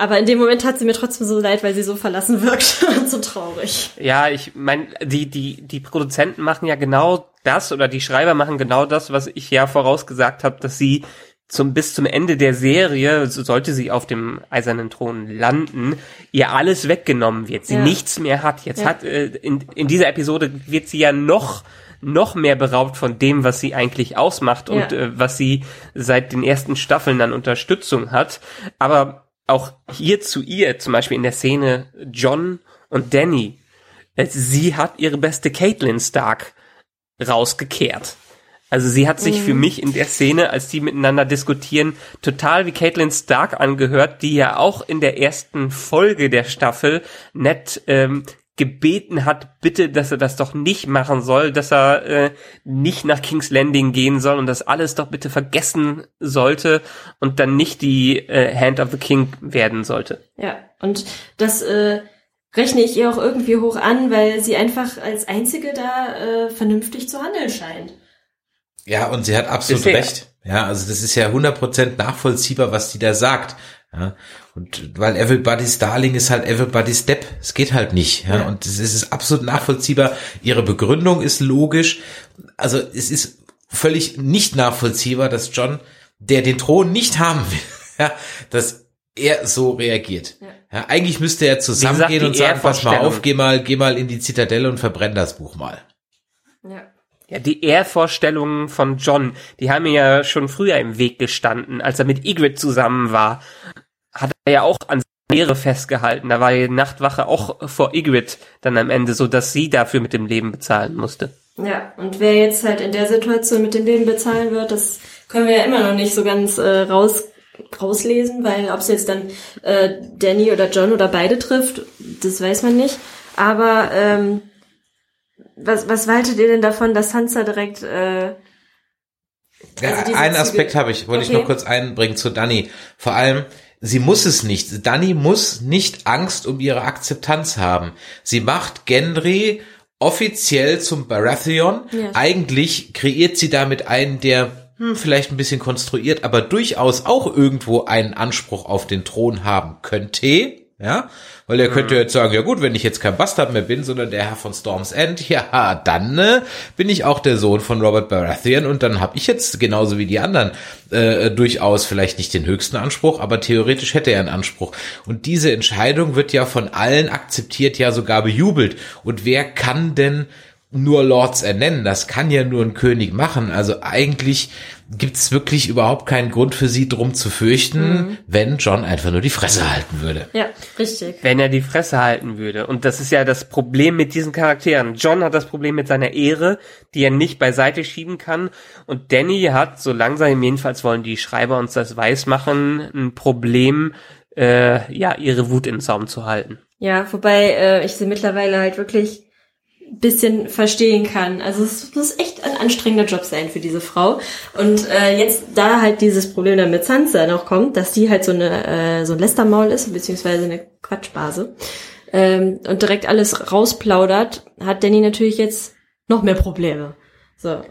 Aber in dem Moment hat sie mir trotzdem so leid, weil sie so verlassen wirkt und so traurig. Ja, ich meine, die, die, die Produzenten machen ja genau das oder die Schreiber machen genau das, was ich ja vorausgesagt habe, dass sie zum, bis zum Ende der Serie, so sollte sie auf dem eisernen Thron landen, ihr alles weggenommen wird. Sie Ja. nichts mehr hat. Jetzt Ja. hat, äh, in, in dieser Episode wird sie ja noch, noch mehr beraubt von dem, was sie eigentlich ausmacht und Ja. äh, was sie seit den ersten Staffeln an Unterstützung hat. Aber auch hier zu ihr, zum Beispiel in der Szene John und Danny, äh, sie hat ihre beste Caitlin Stark rausgekehrt. Also sie hat sich für mich in der Szene, als die miteinander diskutieren, total wie Caitlin Stark angehört, die ja auch in der ersten Folge der Staffel nett ähm, gebeten hat, bitte, dass er das doch nicht machen soll, dass er äh, nicht nach King's Landing gehen soll und das alles doch bitte vergessen sollte und dann nicht die äh, Hand of the King werden sollte. Ja, und das äh, rechne ich ihr auch irgendwie hoch an, weil sie einfach als einzige da äh, vernünftig zu handeln scheint. Ja, und sie hat absolut Bisher. recht. Ja, also das ist ja 100% nachvollziehbar, was die da sagt. Ja, und weil everybody's darling ist halt everybody's step. Es geht halt nicht. Ja, Ja. und es ist absolut nachvollziehbar. Ihre Begründung ist logisch. Also es ist völlig nicht nachvollziehbar, dass John, der den Thron nicht haben will, ja, dass er so reagiert. Ja. eigentlich müsste er zusammengehen und sagen, pass mal auf, geh mal, geh mal in die Zitadelle und verbrenn das Buch mal. Ja. Ja, die Ehrvorstellungen von John, die haben mir ja schon früher im Weg gestanden, als er mit Ygritte zusammen war. Hat er ja auch an Ehre festgehalten. Da war die Nachtwache auch vor Ygritte dann am Ende so, dass sie dafür mit dem Leben bezahlen musste. Ja, und wer jetzt halt in der Situation mit dem Leben bezahlen wird, das können wir ja immer noch nicht so ganz äh, raus rauslesen, weil ob es jetzt dann äh, Danny oder John oder beide trifft, das weiß man nicht. Aber ähm, was, was haltet ihr denn davon, dass Sansa direkt äh, Ja, Also einen Aspekt habe ich, wollte ich Okay. noch kurz einbringen zu Dani. Vor allem, sie muss es nicht. Dani muss nicht Angst um ihre Akzeptanz haben. Sie macht Gendry offiziell zum Baratheon. Ja. Eigentlich kreiert sie damit einen, der hm, vielleicht ein bisschen konstruiert, aber durchaus auch irgendwo einen Anspruch auf den Thron haben könnte. Ja, weil er könnte jetzt sagen, ja gut, wenn ich jetzt kein Bastard mehr bin, sondern der Herr von Storm's End, ja, dann äh, bin ich auch der Sohn von Robert Baratheon und dann habe ich jetzt genauso wie die anderen äh, durchaus vielleicht nicht den höchsten Anspruch, aber theoretisch hätte er einen Anspruch. Und diese Entscheidung wird ja von allen akzeptiert, ja sogar bejubelt. Und wer kann denn nur Lords ernennen. Das kann ja nur ein König machen. Also eigentlich gibt's wirklich überhaupt keinen Grund für sie drum zu fürchten, mhm. wenn John einfach nur die Fresse halten würde. Ja, richtig. Wenn er die Fresse halten würde. Und das ist ja das Problem mit diesen Charakteren. John hat das Problem mit seiner Ehre, die er nicht beiseite schieben kann. Und Danny hat, so langsam jedenfalls wollen die Schreiber uns das weiß machen, ein Problem, äh, ja, ihre Wut in Zaum zu halten. Ja, wobei äh, ich sie mittlerweile halt wirklich bisschen verstehen kann. Also es muss echt ein anstrengender Job sein für diese Frau. Und äh, jetzt, da halt dieses Problem dann mit Sansa noch kommt, dass die halt so eine äh, so ein Lästermaul ist, beziehungsweise eine Quatschbase, ähm, und direkt alles rausplaudert, hat Danny natürlich jetzt noch mehr Probleme. So.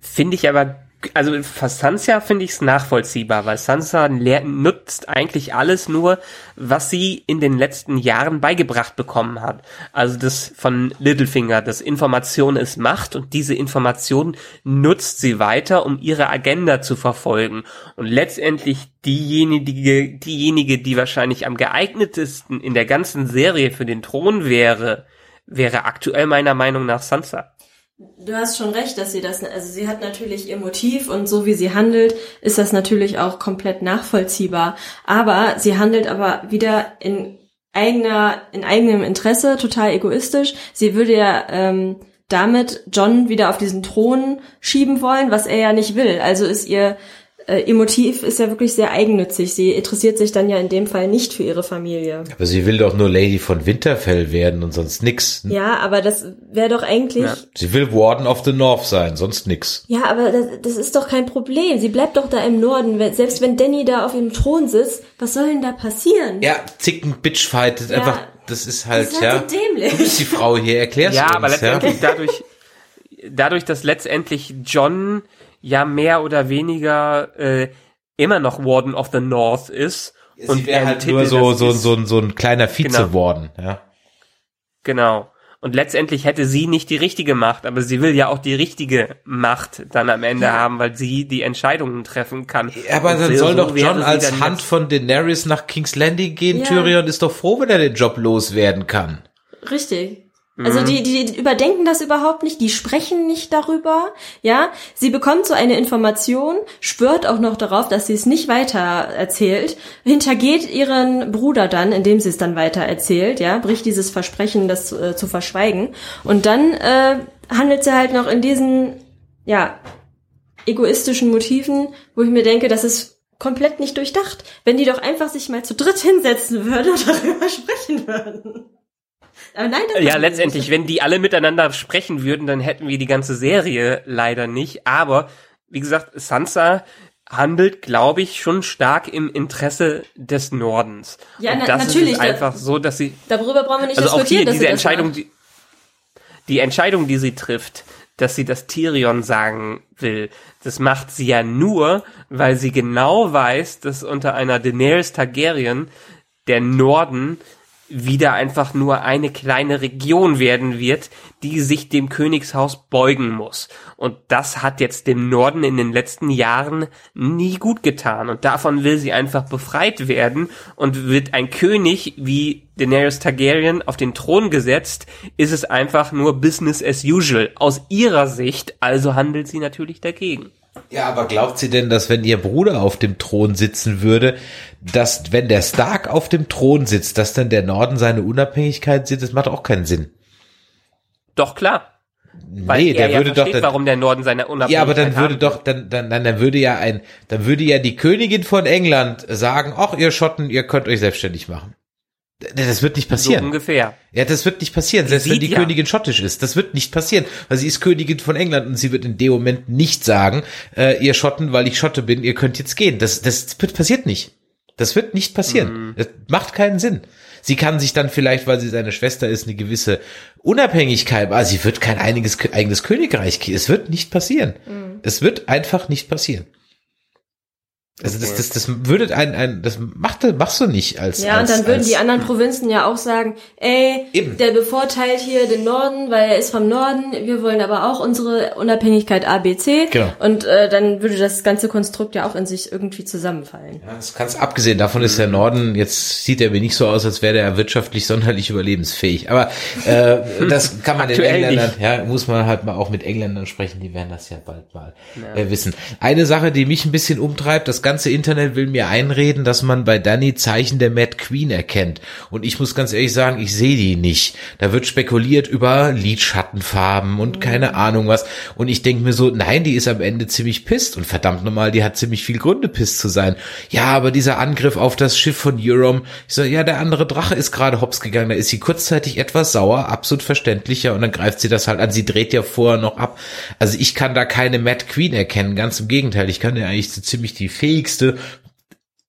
Finde ich aber also für Sansa finde ich es nachvollziehbar, weil Sansa nutzt eigentlich alles nur, was sie in den letzten Jahren beigebracht bekommen hat. Also das von Littlefinger, das Information ist Macht und diese Information nutzt sie weiter, um ihre Agenda zu verfolgen. Und letztendlich diejenige, diejenige, die wahrscheinlich am geeignetesten in der ganzen Serie für den Thron wäre, wäre aktuell meiner Meinung nach Sansa. Du hast schon recht, dass sie das, also sie hat natürlich ihr Motiv und so wie sie handelt, ist das natürlich auch komplett nachvollziehbar. Aber sie handelt aber wieder in eigener, in eigenem Interesse, total egoistisch. Sie würde ja ähm, damit John wieder auf diesen Thron schieben wollen, was er ja nicht will. Also ist ihr äh, ihr Motiv ist ja wirklich sehr eigennützig. Sie interessiert sich dann ja in dem Fall nicht für ihre Familie. Aber sie will doch nur Lady von Winterfell werden und sonst nix. Ja, aber das wäre doch eigentlich. Ja. Sie will Warden of the North sein, sonst nix. Ja, aber das, das ist doch kein Problem. Sie bleibt doch da im Norden. Selbst wenn Danny da auf ihrem Thron sitzt, was soll denn da passieren? Ja, zicken Bitchfight, ja, einfach, das ist halt, das ist halt ja. So dämlich. Du bist die Frau hier, erklärst ja, du uns. Aber letztendlich ja, aber dadurch, dadurch, dass letztendlich John ja mehr oder weniger äh, immer noch Warden of the North ist. Ja, und wäre halt Titel, nur so, so, so, so ein kleiner Vize-Warden, genau. ja. Genau. Und letztendlich hätte sie nicht die richtige Macht, aber sie will ja auch die richtige Macht dann am Ende ja. haben, weil sie die Entscheidungen treffen kann. Ja, aber dann soll so doch John als Hand von Daenerys nach King's Landing gehen. Ja. Tyrion ist doch froh, wenn er den Job loswerden kann. Richtig. Also mhm. die, die überdenken das überhaupt nicht, die sprechen nicht darüber, ja. Sie bekommt so eine Information, schwört auch noch darauf, dass sie es nicht weiter erzählt, hintergeht ihren Bruder dann, indem sie es dann weiter erzählt, ja, bricht dieses Versprechen, das äh, zu verschweigen. Und dann äh, handelt sie halt noch in diesen, ja, egoistischen Motiven, wo ich mir denke, das ist komplett nicht durchdacht. Wenn die doch einfach sich mal zu dritt hinsetzen würden und darüber sprechen würden. Aber nein, das ja, letztendlich, wenn die alle miteinander sprechen würden, dann hätten wir die ganze Serie leider nicht. Aber wie gesagt, Sansa handelt, glaube ich, schon stark im Interesse des Nordens. Ja, Und das natürlich. ist einfach da, so, dass sie. Darüber brauchen wir nicht also diskutieren. Auch hier, diese Entscheidung, die, die Entscheidung, die sie trifft, dass sie das Tyrion sagen will, das macht sie ja nur, weil sie genau weiß, dass unter einer Daenerys Targaryen der Norden wieder einfach nur eine kleine Region werden wird, die sich dem Königshaus beugen muss. Und das hat jetzt dem Norden in den letzten Jahren nie gut getan. Und davon will sie einfach befreit werden. Und wird ein König wie Daenerys Targaryen auf den Thron gesetzt, ist es einfach nur Business as usual. Aus ihrer Sicht, also handelt sie natürlich dagegen. Ja, aber glaubt sie denn, dass wenn ihr Bruder auf dem Thron sitzen würde, dass wenn der Stark auf dem Thron sitzt, dass dann der Norden seine Unabhängigkeit sieht? Das macht auch keinen Sinn. Doch klar. Weil nee, der ja würde versteht, doch, dann, warum der Norden seine Unabhängigkeit Ja, aber dann würde doch, dann, dann, dann, dann würde ja ein, dann würde ja die Königin von England sagen, ach, ihr Schotten, ihr könnt euch selbstständig machen. Das wird nicht passieren. So ungefähr. Ja, das wird nicht passieren, selbst wenn die ja. Königin schottisch ist. Das wird nicht passieren, weil sie ist Königin von England und sie wird in dem Moment nicht sagen, äh, ihr Schotten, weil ich Schotte bin, ihr könnt jetzt gehen. Das, das wird passiert nicht. Das wird nicht passieren. Mhm. Das macht keinen Sinn. Sie kann sich dann vielleicht, weil sie seine Schwester ist, eine gewisse Unabhängigkeit, aber sie wird kein einiges, eigenes Königreich. Es wird nicht passieren. Mhm. Es wird einfach nicht passieren. Also das, das, das würde ein, ein, das macht, machst du nicht als. Ja, als, und dann würden als, die anderen Provinzen ja auch sagen, ey, Eben. der bevorteilt hier den Norden, weil er ist vom Norden, wir wollen aber auch unsere Unabhängigkeit ABC. Genau. Und äh, dann würde das ganze Konstrukt ja auch in sich irgendwie zusammenfallen. Ja, das kannst abgesehen davon ist der Norden jetzt sieht er mir nicht so aus, als wäre der wirtschaftlich sonderlich überlebensfähig. Aber äh, das kann man den Engländern, nicht. ja, muss man halt mal auch mit Engländern sprechen. Die werden das ja bald mal äh, wissen. Eine Sache, die mich ein bisschen umtreibt: Das ganze Internet will mir einreden, dass man bei Danny Zeichen der Mad Queen erkennt. Und ich muss ganz ehrlich sagen, ich sehe die nicht. Da wird spekuliert über Lidschattenfarben und keine Ahnung was. Und ich denke mir so, nein, die ist am Ende ziemlich pisst. Und verdammt nochmal, die hat ziemlich viel Gründe, pisst zu sein. Ja, aber dieser Angriff auf das Schiff von Euron, ich so, ja, der andere Drache ist gerade hops gegangen. Da ist sie kurzzeitig etwas sauer, absolut verständlicher. Und dann greift sie das halt an. Sie dreht ja vorher noch ab. Also ich kann da keine Mad Queen erkennen. Ganz im Gegenteil. Ich kann ja eigentlich so ziemlich die fähigste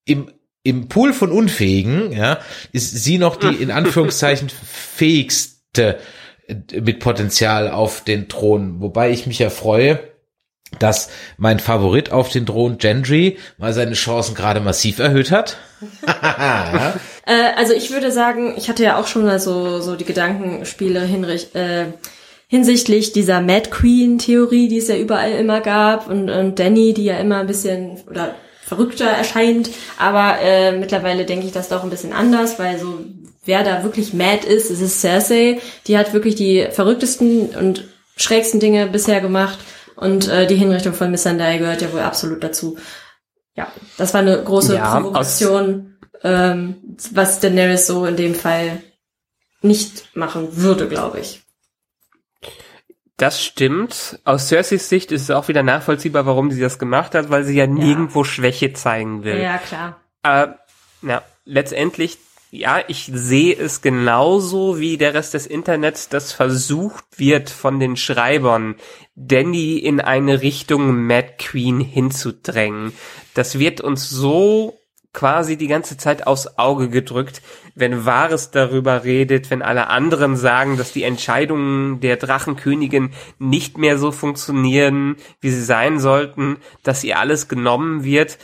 im im Pool von Unfähigen, ja, ist sie noch die in Anführungszeichen fähigste äh, mit Potenzial auf den Thron. Wobei ich mich ja freue, dass mein Favorit auf den Thron, Gendry, mal seine Chancen gerade massiv erhöht hat. Äh, also ich würde sagen, ich hatte ja auch schon mal so, so die Gedankenspiele hinrich, äh, hinsichtlich dieser Mad Queen Theorie, die es ja überall immer gab und, und Danny, die ja immer ein bisschen oder verrückter erscheint, aber äh, mittlerweile denke ich das doch ein bisschen anders, weil so wer da wirklich mad ist, ist es Cersei, die hat wirklich die verrücktesten und schrägsten Dinge bisher gemacht und äh, die Hinrichtung von Missandei gehört ja wohl absolut dazu. Ja, das war eine große Ja, Provokation, ähm, was Daenerys so in dem Fall nicht machen würde, glaube ich. Das stimmt. Aus Cerseis Sicht ist es auch wieder nachvollziehbar, warum sie das gemacht hat, weil sie ja nirgendwo Schwäche zeigen will. Ja, klar. Äh, ja, letztendlich, ja, ich sehe es genauso wie der Rest des Internets, das versucht wird von den Schreibern, Danny in eine Richtung Mad Queen hinzudrängen. Das wird uns so quasi die ganze Zeit aufs Auge gedrückt, wenn Wahres darüber redet, wenn alle anderen sagen, dass die Entscheidungen der Drachenkönigin nicht mehr so funktionieren, wie sie sein sollten, dass ihr alles genommen wird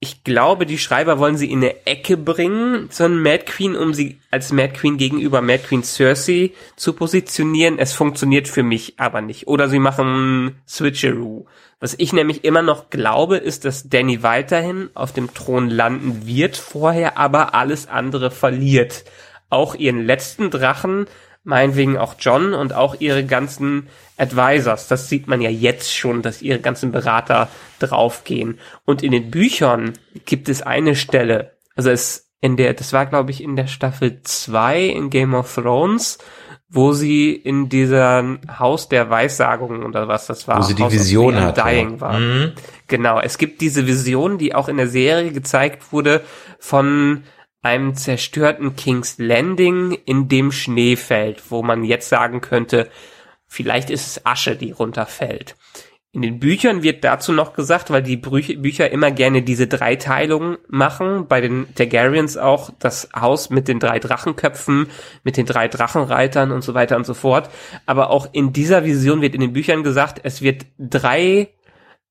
ich glaube, die Schreiber wollen sie in eine Ecke bringen, so eine Mad Queen, um sie als Mad Queen gegenüber Mad Queen Cersei zu positionieren. Es funktioniert für mich aber nicht. Oder sie machen Switcheroo. Was ich nämlich immer noch glaube, ist, dass Danny weiterhin auf dem Thron landen wird, vorher aber alles andere verliert. Auch ihren letzten Drachen, meinetwegen auch John und auch ihre ganzen Advisors. Das sieht man ja jetzt schon, dass ihre ganzen Berater draufgehen. Und in den Büchern gibt es eine Stelle, also es in der, das war glaube ich in der Staffel 2 in Game of Thrones, wo sie in dieser Haus der Weissagungen oder was das war. Wo sie die House of Vision hat, Undying ja. war. Mhm. Genau, es gibt diese Vision, die auch in der Serie gezeigt wurde von einem zerstörten King's Landing in dem Schneefeld, wo man jetzt sagen könnte, vielleicht ist es Asche, die runterfällt. In den Büchern wird dazu noch gesagt, weil die Bücher immer gerne diese Dreiteilung machen, bei den Targaryens auch das Haus mit den drei Drachenköpfen, mit den drei Drachenreitern und so weiter und so fort. Aber auch in dieser Vision wird in den Büchern gesagt, es wird drei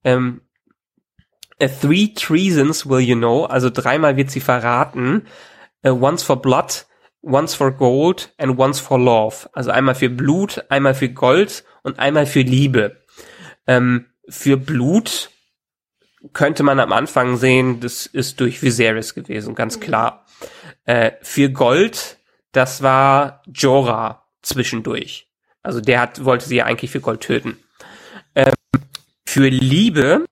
ähm, A three treasons will you know, also dreimal wird sie verraten. Uh, once for blood, once for gold and once for love. Also einmal für Blut, einmal für Gold und einmal für Liebe. Ähm, für Blut könnte man am Anfang sehen, das ist durch Viserys gewesen, ganz klar. Äh, für Gold, das war Jorah zwischendurch. Also der hat, wollte sie ja eigentlich für Gold töten. Ähm, für Liebe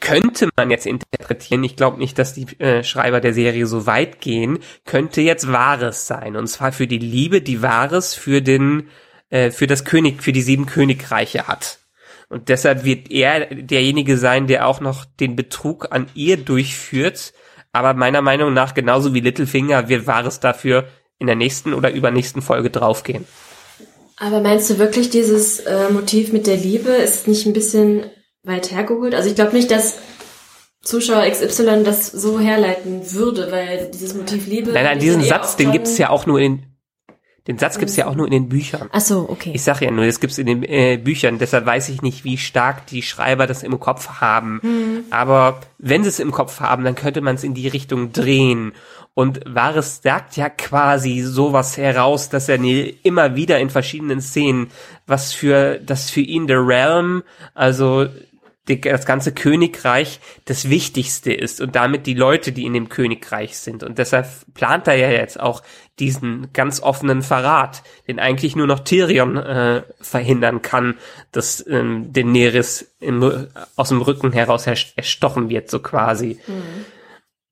könnte man jetzt interpretieren, ich glaube nicht, dass die äh, Schreiber der Serie so weit gehen, könnte jetzt Wahres sein. Und zwar für die Liebe, die Wahres für den, äh, für das König, für die sieben Königreiche hat. Und deshalb wird er derjenige sein, der auch noch den Betrug an ihr durchführt. Aber meiner Meinung nach, genauso wie Littlefinger, wird Wahres dafür in der nächsten oder übernächsten Folge draufgehen. Aber meinst du wirklich, dieses äh, Motiv mit der Liebe ist nicht ein bisschen weit hergeholt? Also ich glaube nicht, dass Zuschauer XY das so herleiten würde, weil dieses Motiv Liebe. Nein, nein, diesen Satz, den gibt's ja auch nur in Den Satz gibt's ja auch nur in den Büchern. Ach so, okay. Ich sage ja nur, das gibt's in den äh, Büchern, deshalb weiß ich nicht, wie stark die Schreiber das im Kopf haben. Aber wenn sie es im Kopf haben, dann könnte man es in die Richtung drehen. Und Varys sagt ja quasi sowas heraus, dass er nie- immer wieder in verschiedenen Szenen, was für das für ihn der Realm, also die, das ganze Königreich das Wichtigste ist und damit die Leute, die in dem Königreich sind. Und deshalb plant er ja jetzt auch diesen ganz offenen Verrat, den eigentlich nur noch Tyrion äh, verhindern kann, dass ähm, Daenerys im, aus dem Rücken heraus erst- erstochen wird, so quasi.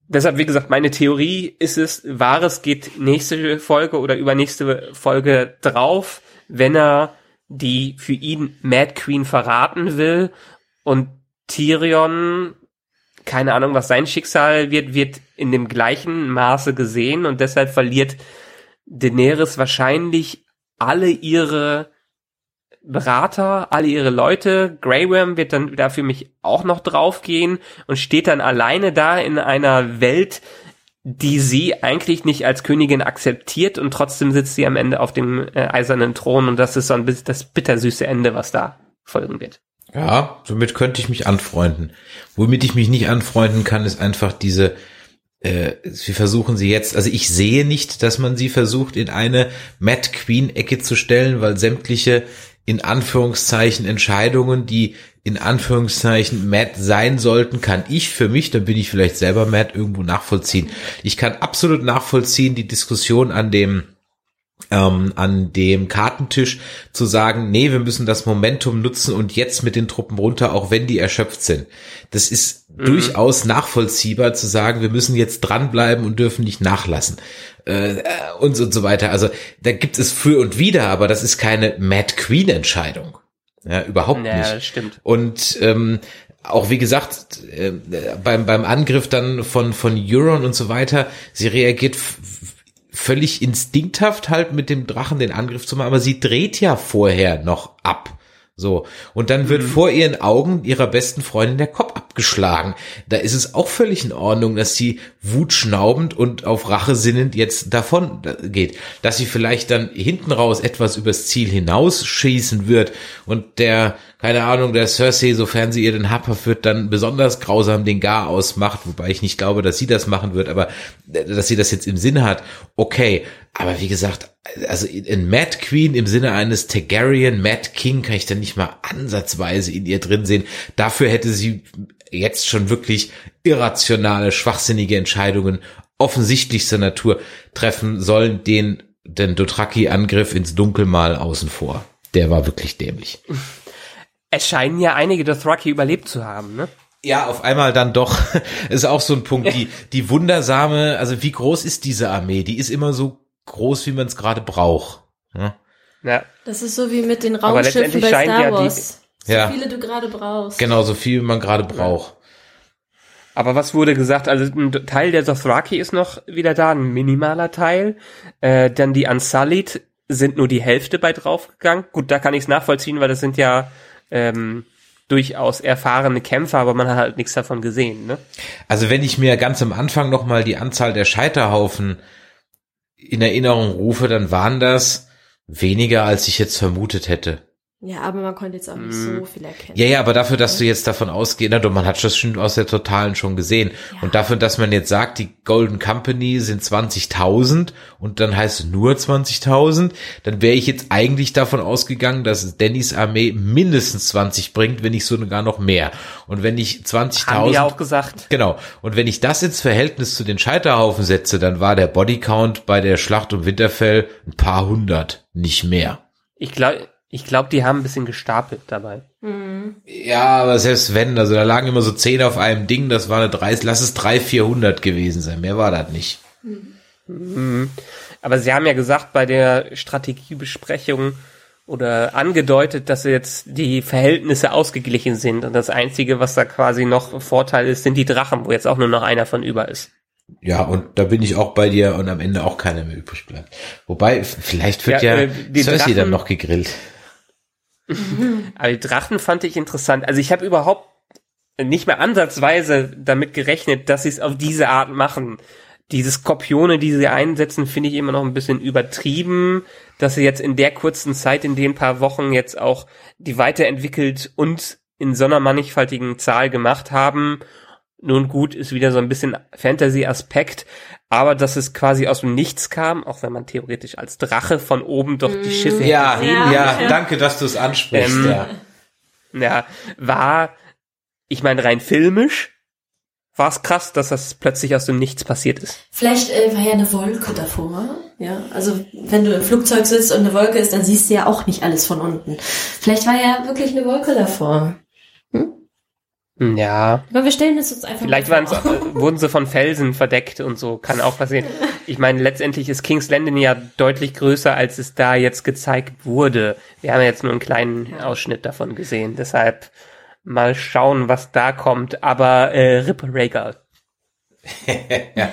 Deshalb, wie gesagt, meine Theorie ist es, Wahres geht nächste Folge oder übernächste Folge drauf, wenn er die für ihn Mad Queen verraten will und Tyrion, keine Ahnung, was sein Schicksal wird, wird in dem gleichen Maße gesehen und deshalb verliert Daenerys wahrscheinlich alle ihre Berater, alle ihre Leute. Grey Worm wird dann da für mich auch noch draufgehen und steht dann alleine da in einer Welt, die sie eigentlich nicht als Königin akzeptiert und trotzdem sitzt sie am Ende auf dem äh, eisernen Thron und das ist so ein bisschen das bittersüße Ende, was da folgen wird. Ja, somit könnte ich mich anfreunden. Womit ich mich nicht anfreunden kann, ist einfach diese, äh, wie versuchen sie jetzt, also ich sehe nicht, dass man sie versucht, in eine Mad Queen-Ecke zu stellen, weil sämtliche in Anführungszeichen Entscheidungen, die in Anführungszeichen mad sein sollten, kann ich für mich, dann bin ich vielleicht selber mad, irgendwo nachvollziehen. Ich kann absolut nachvollziehen die Diskussion an dem ähm, an dem Kartentisch zu sagen, nee, wir müssen das Momentum nutzen und jetzt mit den Truppen runter, auch wenn die erschöpft sind. Das ist durchaus nachvollziehbar zu sagen, wir müssen jetzt dranbleiben und dürfen nicht nachlassen. Äh, und so, und so weiter. Also da gibt es für und wider, aber das ist keine Mad Queen Entscheidung. Ja, überhaupt Ja, nicht. das stimmt. Und ähm, auch wie gesagt, äh, beim, beim Angriff dann von, von Euron und so weiter, sie reagiert völlig instinkthaft halt mit dem Drachen den Angriff zu machen, aber sie dreht ja vorher noch ab. So. Und dann wird vor ihren Augen ihrer besten Freundin der Kopf abgeschlagen. Da ist es auch völlig in Ordnung, dass sie wutschnaubend und auf Rache sinnend jetzt davon geht. Dass sie vielleicht dann hinten raus etwas übers Ziel hinausschießen wird und der, keine Ahnung, der Cersei, sofern sie ihr den habhaft wird, dann besonders grausam den Gar ausmacht, wobei ich nicht glaube, dass sie das machen wird, aber äh, dass sie das jetzt im Sinn hat, okay. Aber wie gesagt, also in Mad Queen im Sinne eines Targaryen Mad King kann ich dann nicht mal ansatzweise in ihr drin sehen. Dafür hätte sie jetzt schon wirklich irrationale, schwachsinnige Entscheidungen offensichtlichster Natur treffen sollen, den, den Dothraki-Angriff ins Dunkel mal außen vor. Der war wirklich dämlich. Es scheinen ja einige Dothraki überlebt zu haben, ne? Ja, auf einmal dann doch. ist auch so ein Punkt. Die, die wundersame, also wie groß ist diese Armee? Die ist immer so groß, wie man es gerade braucht. Ja. Ja. Das ist so wie mit den Raumschiffen bei Star ja die- Wars. So Ja. viele du gerade brauchst. Genau, so viel wie man gerade braucht. Aber was wurde gesagt? Also ein Teil der Dothraki ist noch wieder da, ein minimaler Teil. Äh, dann die Unsullied sind nur die Hälfte bei draufgegangen. Gut, da kann ich es nachvollziehen, weil das sind ja ähm, durchaus erfahrene Kämpfer, aber man hat halt nichts davon gesehen. Ne? Also wenn ich mir ganz am Anfang nochmal die Anzahl der Scheiterhaufen in Erinnerung rufe, dann waren das weniger, als ich jetzt vermutet hätte. Ja, aber man konnte jetzt auch nicht Mhm. so viel erkennen. Ja, ja, aber dafür, dass du jetzt davon ausgehst, na, du, man hat das schon aus der Totalen schon gesehen. Und dafür, dass man jetzt sagt, die Golden Company sind 20.000 und dann heißt es nur 20.000, dann wäre ich jetzt eigentlich davon ausgegangen, dass Dannys Armee mindestens 20 bringt, wenn nicht sogar noch mehr. Und wenn ich Haben die 20.000 ja auch gesagt. Genau. Und wenn ich das ins Verhältnis zu den Scheiterhaufen setze, dann war der Bodycount bei der Schlacht um Winterfell ein paar hundert, nicht mehr. Ich glaube, ich glaube, die haben ein bisschen gestapelt dabei. Ja, aber selbst wenn, also da lagen immer so zehn auf einem Ding, das war eine 30, lass es drei, vierhundert gewesen sein, mehr war das nicht. Aber sie haben ja gesagt bei der Strategiebesprechung oder angedeutet, dass jetzt die Verhältnisse ausgeglichen sind und das Einzige, was da quasi noch Vorteil ist, sind die Drachen, wo jetzt auch nur noch einer von über ist. Ja, und da bin ich auch bei dir und am Ende auch keiner mehr übrig bleibt. Wobei, vielleicht wird Ja, ja, äh, die Cersei Drachen- dann noch gegrillt. Aber die Drachen fand ich interessant. Also ich habe überhaupt nicht mehr ansatzweise damit gerechnet, dass sie es auf diese Art machen. diese Skorpione, die sie einsetzen, finde ich immer noch ein bisschen übertrieben, dass sie jetzt in der kurzen Zeit, in den paar Wochen jetzt auch die weiterentwickelt und in so einer mannigfaltigen Zahl gemacht haben. Nun gut, ist wieder so ein bisschen Fantasy-Aspekt, aber dass es quasi aus dem Nichts kam, auch wenn man theoretisch als Drache von oben doch die Schiffe Ja, ja, Ja. danke, dass du es ansprichst. Ähm, ja. ja, war, ich meine, rein filmisch war es krass, dass das plötzlich aus dem Nichts passiert ist. Vielleicht äh, war ja eine Wolke davor. Ja, also wenn du im Flugzeug sitzt und eine Wolke ist, dann siehst du ja auch nicht alles von unten. Vielleicht war ja wirklich eine Wolke davor. Hm, Ja, Aber wir stellen es uns einfach vielleicht mal waren's, vor. äh, wurden sie von Felsen verdeckt und so, kann auch passieren. Ich meine, letztendlich ist King's Landing ja deutlich größer, als es da jetzt gezeigt wurde. Wir haben ja jetzt nur einen kleinen Ausschnitt davon gesehen, deshalb mal schauen, was da kommt. Aber äh, Rip Rhaegal.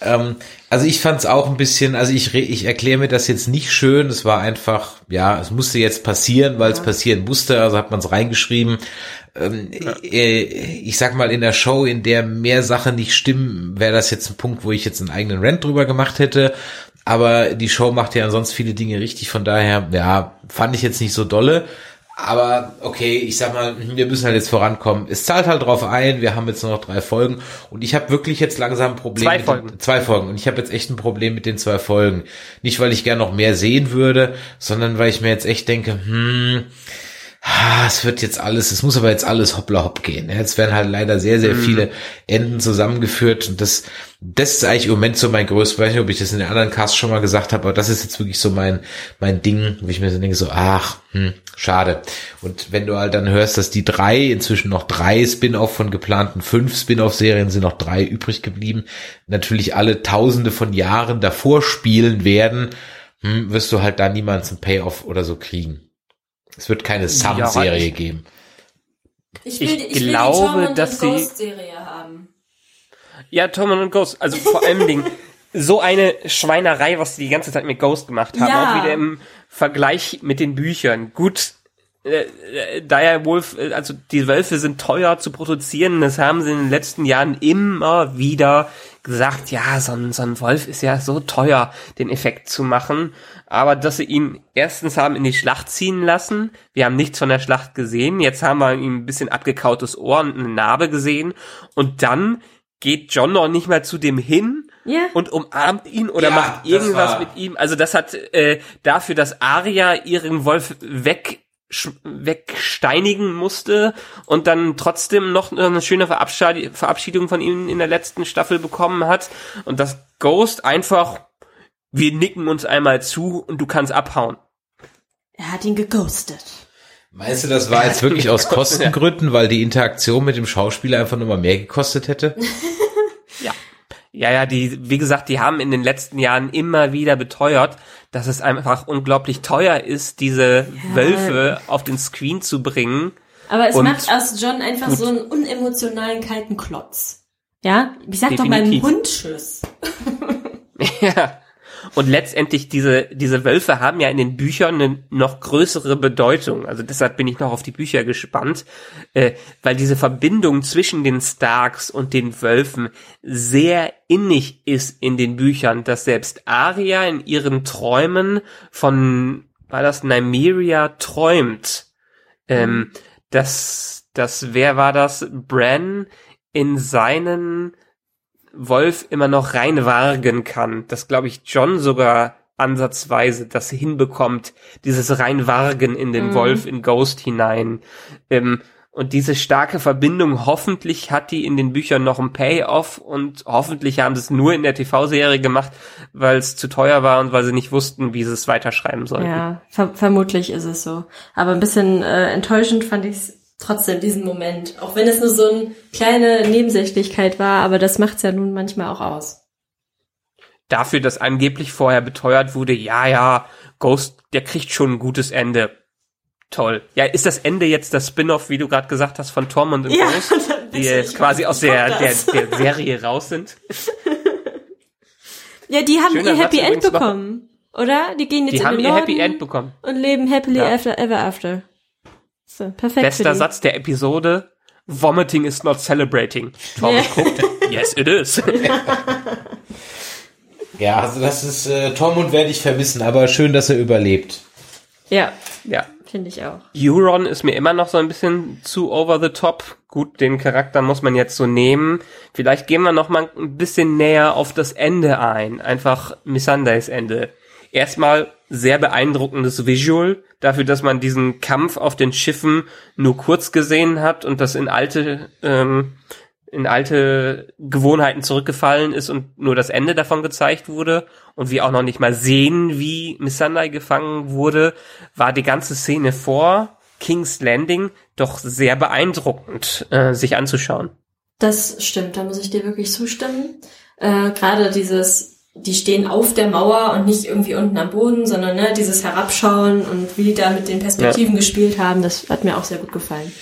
Ähm, also ich fand es auch ein bisschen, also ich, ich erkläre mir das jetzt nicht schön, es war einfach, ja, es musste jetzt passieren, weil es passieren musste, also hat man es reingeschrieben. Ähm, äh, ich sag mal, in der Show, in der mehr Sachen nicht stimmen, wäre das jetzt ein Punkt, wo ich jetzt einen eigenen Rant drüber gemacht hätte. Aber die Show macht ja ansonsten viele Dinge richtig, von daher, ja, fand ich jetzt nicht so dolle. Aber okay, ich sag mal, wir müssen halt jetzt vorankommen. Es zahlt halt drauf ein, wir haben jetzt nur noch drei Folgen und ich habe wirklich jetzt langsam ein Problem Zwei mit Folgen. Den, zwei Folgen und ich habe jetzt echt ein Problem mit den zwei Folgen. Nicht, weil ich gern noch mehr sehen würde, sondern weil ich mir jetzt echt denke, hm, es wird jetzt alles, es muss aber jetzt alles hoppla hopp gehen. Ja, Jetzt werden halt leider sehr, sehr viele Enden zusammengeführt und das, das ist eigentlich im Moment so mein größtes, weiß nicht, ob ich das in den anderen Casts schon mal gesagt habe, aber das ist jetzt wirklich so mein, mein Ding, wo ich mir so denke, so, ach, hm, schade. Und wenn du halt dann hörst, dass die drei, inzwischen noch drei Spin-off von geplanten fünf Spin-off-Serien sind noch drei übrig geblieben, natürlich alle tausende von Jahren davor spielen werden, hm, wirst du halt da niemals ein Payoff oder so kriegen. Es wird keine Sam-Serie ich- geben. Ich, ich die glaube, Tom und dass sie- Ghost-Serie haben. Ja, Tom und Ghost. Also vor allen Dingen so eine Schweinerei, was die die ganze Zeit mit Ghost gemacht haben. Ja. Auch wieder im Vergleich mit den Büchern. Gut, äh, äh, Dire Wolf, äh, also die Wölfe sind teuer zu produzieren. Das haben sie in den letzten Jahren immer wieder gesagt. Ja, so ein, so ein Wolf ist ja so teuer, den Effekt zu machen. Aber dass sie ihn erstens haben in die Schlacht ziehen lassen. Wir haben nichts von der Schlacht gesehen. Jetzt haben wir ihm ein bisschen abgekautes Ohr und eine Narbe gesehen. Und dann geht John noch nicht mal zu dem hin Ja. und umarmt ihn oder Ja, macht irgendwas mit ihm. Also das hat äh, dafür, dass Arya ihren Wolf weg wegsteinigen musste und dann trotzdem noch eine schöne Verabschied Verabschiedung von ihm in der letzten Staffel bekommen hat und das Ghost einfach wir nicken uns einmal zu und du kannst abhauen. Er hat ihn geghostet. Meinst du, das war jetzt wirklich aus Kostengründen, weil die Interaktion mit dem Schauspieler einfach nur mal mehr gekostet hätte? Ja, ja, die, wie gesagt, die haben in den letzten Jahren immer wieder beteuert, dass es einfach unglaublich teuer ist, diese Wölfe auf den Screen zu bringen. Aber es Und- macht aus John einfach so einen unemotionalen kalten Klotz. Ja? Ich sag doch Definitiv. mal Hund Tschüss. Ja. Und letztendlich diese, diese Wölfe haben ja in den Büchern eine noch größere Bedeutung. Also deshalb bin ich noch auf die Bücher gespannt, äh, weil diese Verbindung zwischen den Starks und den Wölfen sehr innig ist in den Büchern, dass selbst Arya in ihren Träumen von, war das Nymeria träumt, ähm, dass, dass, wer war das? Bran in seinen Wolf immer noch reinwagen kann. Das glaube ich John sogar ansatzweise das hinbekommt, dieses reinwagen in den Wolf in Ghost hinein. Ähm, und diese starke Verbindung, hoffentlich hat die in den Büchern noch ein Payoff und hoffentlich haben sie es nur in der TV-Serie gemacht, weil es zu teuer war und weil sie nicht wussten, wie sie es weiterschreiben sollten. Ja, ver vermutlich ist es so. Aber ein bisschen äh, enttäuschend fand ich es trotzdem, diesen Moment. Auch wenn es nur so eine kleine Nebensächlichkeit war, aber das macht's ja nun manchmal auch aus. Dafür, dass angeblich vorher beteuert wurde, ja, ja, Ghost, der kriegt schon ein gutes Ende. Toll. Ja, ist das Ende jetzt das Spin-off, wie du gerade gesagt hast, von Tom und Ja, Ghost, die jetzt quasi aus der, der, der Serie raus sind? Ja, die haben Schöner ihr Happy End bekommen. Oder? Die gehen jetzt Die in haben den ihr Norden Happy End bekommen. und leben happily Ja. after ever after. So, perfekt. Bester. Satz der Episode. Vomiting is not celebrating. Tom guckt, yes it is. Ja, also das ist, äh, Tormund werde ich vermissen, aber schön, dass er überlebt. Ja, ja. finde ich auch. Euron ist mir immer noch so ein bisschen zu over the top. Gut, den Charakter muss man jetzt so nehmen. Vielleicht gehen wir noch mal ein bisschen näher auf das Ende ein. Einfach Missandei's Ende. Erstmal sehr beeindruckendes Visual dafür, dass man diesen Kampf auf den Schiffen nur kurz gesehen hat und das in alte ähm, in alte Gewohnheiten zurückgefallen ist und nur das Ende davon gezeigt wurde und wir auch noch nicht mal sehen, wie Missandei gefangen wurde, war die ganze Szene vor King's Landing doch sehr beeindruckend äh, sich anzuschauen. Das stimmt, da muss ich dir wirklich zustimmen. Äh, Gerade dieses, die stehen auf der Mauer und nicht irgendwie unten am Boden, sondern ne, dieses Herabschauen und wie die da mit den Perspektiven ja. gespielt haben, das hat mir auch sehr gut gefallen.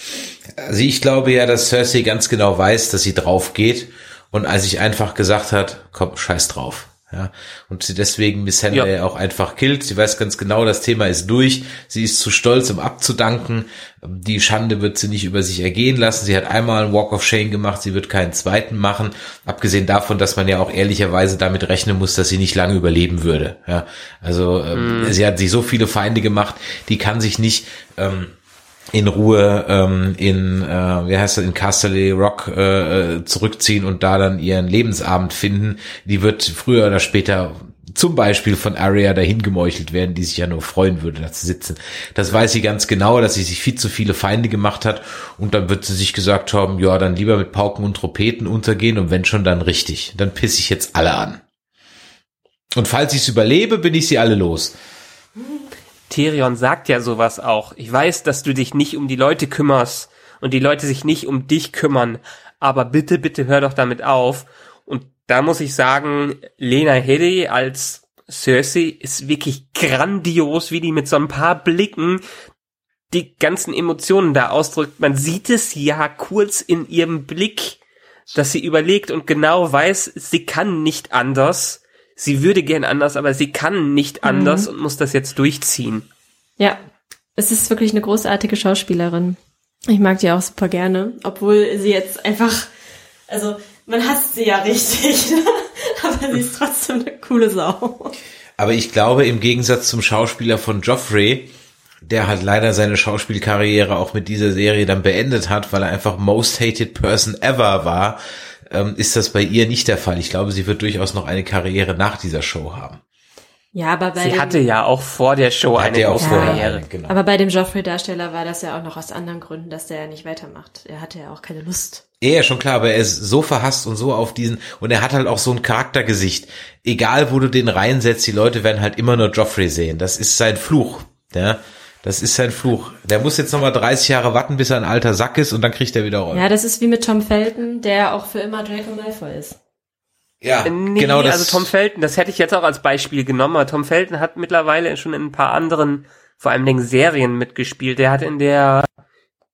Also ich glaube ja, dass Cersei ganz genau weiß, dass sie drauf geht und als ich einfach gesagt hat, komm, scheiß drauf. Ja, und sie deswegen Miss Henry ja. auch einfach killt. Sie weiß ganz genau, das Thema ist durch. Sie ist zu stolz, um abzudanken. Die Schande wird sie nicht über sich ergehen lassen. Sie hat einmal einen Walk of Shame gemacht. Sie wird keinen zweiten machen. Abgesehen davon, dass man ja auch ehrlicherweise damit rechnen muss, dass sie nicht lange überleben würde. Ja, also ähm, mm. sie hat sich so viele Feinde gemacht. Die kann sich nicht ähm, in Ruhe ähm, in, äh, wie heißt das, in Castle Rock äh, zurückziehen und da dann ihren Lebensabend finden. Die wird früher oder später zum Beispiel von Arya dahin gemeuchelt werden, die sich ja nur freuen würde, da zu sitzen. Das weiß sie ganz genau, dass sie sich viel zu viele Feinde gemacht hat und dann wird sie sich gesagt haben, ja, dann lieber mit Pauken und Trompeten untergehen und wenn schon, dann richtig. Dann pisse ich jetzt alle an. Und falls ich es überlebe, bin ich sie alle los. Tyrion sagt ja sowas auch. Ich weiß, dass du dich nicht um die Leute kümmerst und die Leute sich nicht um dich kümmern, aber bitte, bitte hör doch damit auf. Und da muss ich sagen, Lena Headey als Cersei ist wirklich grandios, wie die mit so ein paar Blicken die ganzen Emotionen da ausdrückt. Man sieht es ja kurz in ihrem Blick, dass sie überlegt und genau weiß, sie kann nicht anders sie würde gern anders, aber sie kann nicht anders mhm. und muss das jetzt durchziehen. Ja, es ist wirklich eine großartige Schauspielerin. Ich mag die auch super gerne, obwohl sie jetzt einfach, also man hasst sie ja richtig, aber sie ist trotzdem eine coole Sau. Aber ich glaube, im Gegensatz zum Schauspieler von Joffrey, der halt leider seine Schauspielkarriere auch mit dieser Serie dann beendet hat, weil er einfach most hated person ever war, ähm, ist das bei ihr nicht der Fall. Ich glaube, sie wird durchaus noch eine Karriere nach dieser Show haben. Ja, aber bei sie dem, hatte ja auch vor der Show eine ja auch Karriere. Genau. Aber bei dem Joffrey-Darsteller war das ja auch noch aus anderen Gründen, dass der ja nicht weitermacht. Er hatte ja auch keine Lust. Ja, schon klar, aber er ist so verhasst und so auf diesen, und er hat halt auch so ein Charaktergesicht. Egal, wo du den reinsetzt, die Leute werden halt immer nur Joffrey sehen. Das ist sein Fluch. Ja. Das ist sein Fluch. Der muss jetzt nochmal 30 Jahre warten, bis er ein alter Sack ist und dann kriegt er wieder Rollen. Ja, das ist wie mit Tom Felton, der auch für immer Draco Malfoy ist. Ja, äh, nee, genau das. Also Tom Felton, das hätte ich jetzt auch als Beispiel genommen. Aber Tom Felton hat mittlerweile schon in ein paar anderen, vor allem Dingen Serien mitgespielt. Der hat in der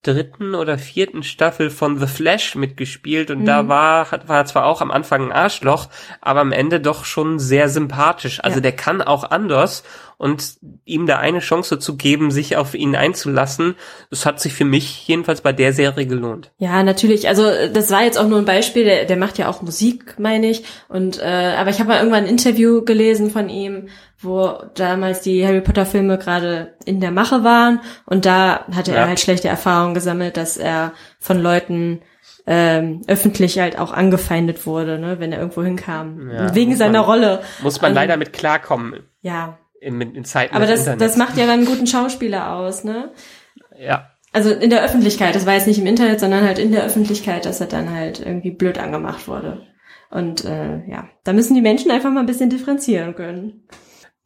dritten oder vierten Staffel von The Flash mitgespielt und mhm. da war, hat, war zwar auch am Anfang ein Arschloch, aber am Ende doch schon sehr sympathisch. Also ja. der kann auch anders und ihm da eine Chance zu geben, sich auf ihn einzulassen, das hat sich für mich jedenfalls bei der Serie gelohnt. Ja, natürlich. Also das war jetzt auch nur ein Beispiel. Der, der macht ja auch Musik, meine ich. Und äh, aber ich habe mal irgendwann ein Interview gelesen von ihm, wo damals die Harry Potter Filme gerade in der Mache waren und da hatte ja. er halt schlechte Erfahrungen gesammelt, dass er von Leuten ähm, öffentlich halt auch angefeindet wurde, ne, wenn er irgendwo hinkam. Ja, Wegen seiner man, Rolle. Muss man um, leider mit klarkommen. Ja, in, in Zeiten Aber das, das macht ja dann einen guten Schauspieler aus, ne? Ja. Also in der Öffentlichkeit, das war jetzt nicht im Internet, sondern halt in der Öffentlichkeit, dass er dann halt irgendwie blöd angemacht wurde. Und äh, ja, da müssen die Menschen einfach mal ein bisschen differenzieren können.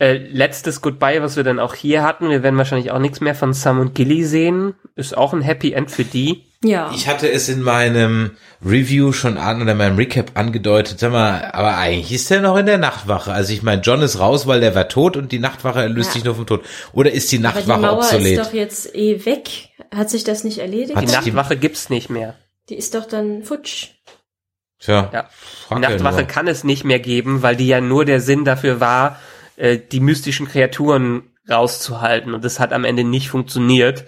Äh, letztes Goodbye, was wir dann auch hier hatten, wir werden wahrscheinlich auch nichts mehr von Sam und Gilly sehen. Ist auch ein Happy End für die. Ja. Ich hatte es in meinem Review schon an oder meinem Recap angedeutet, sag mal, aber eigentlich ist er noch in der Nachtwache. Also ich meine, John ist raus, weil der war tot und die Nachtwache erlöst ja. sich nur vom Tod. Oder ist die Nachtwache aber die Mauer obsolet? ist doch jetzt eh weg. Hat sich das nicht erledigt? die Nachtwache gibt's nicht mehr. Die ist doch dann futsch. Tja. Ja. Die Nachtwache kann es nicht mehr geben, weil die ja nur der Sinn dafür war, äh, die mystischen Kreaturen rauszuhalten. Und das hat am Ende nicht funktioniert.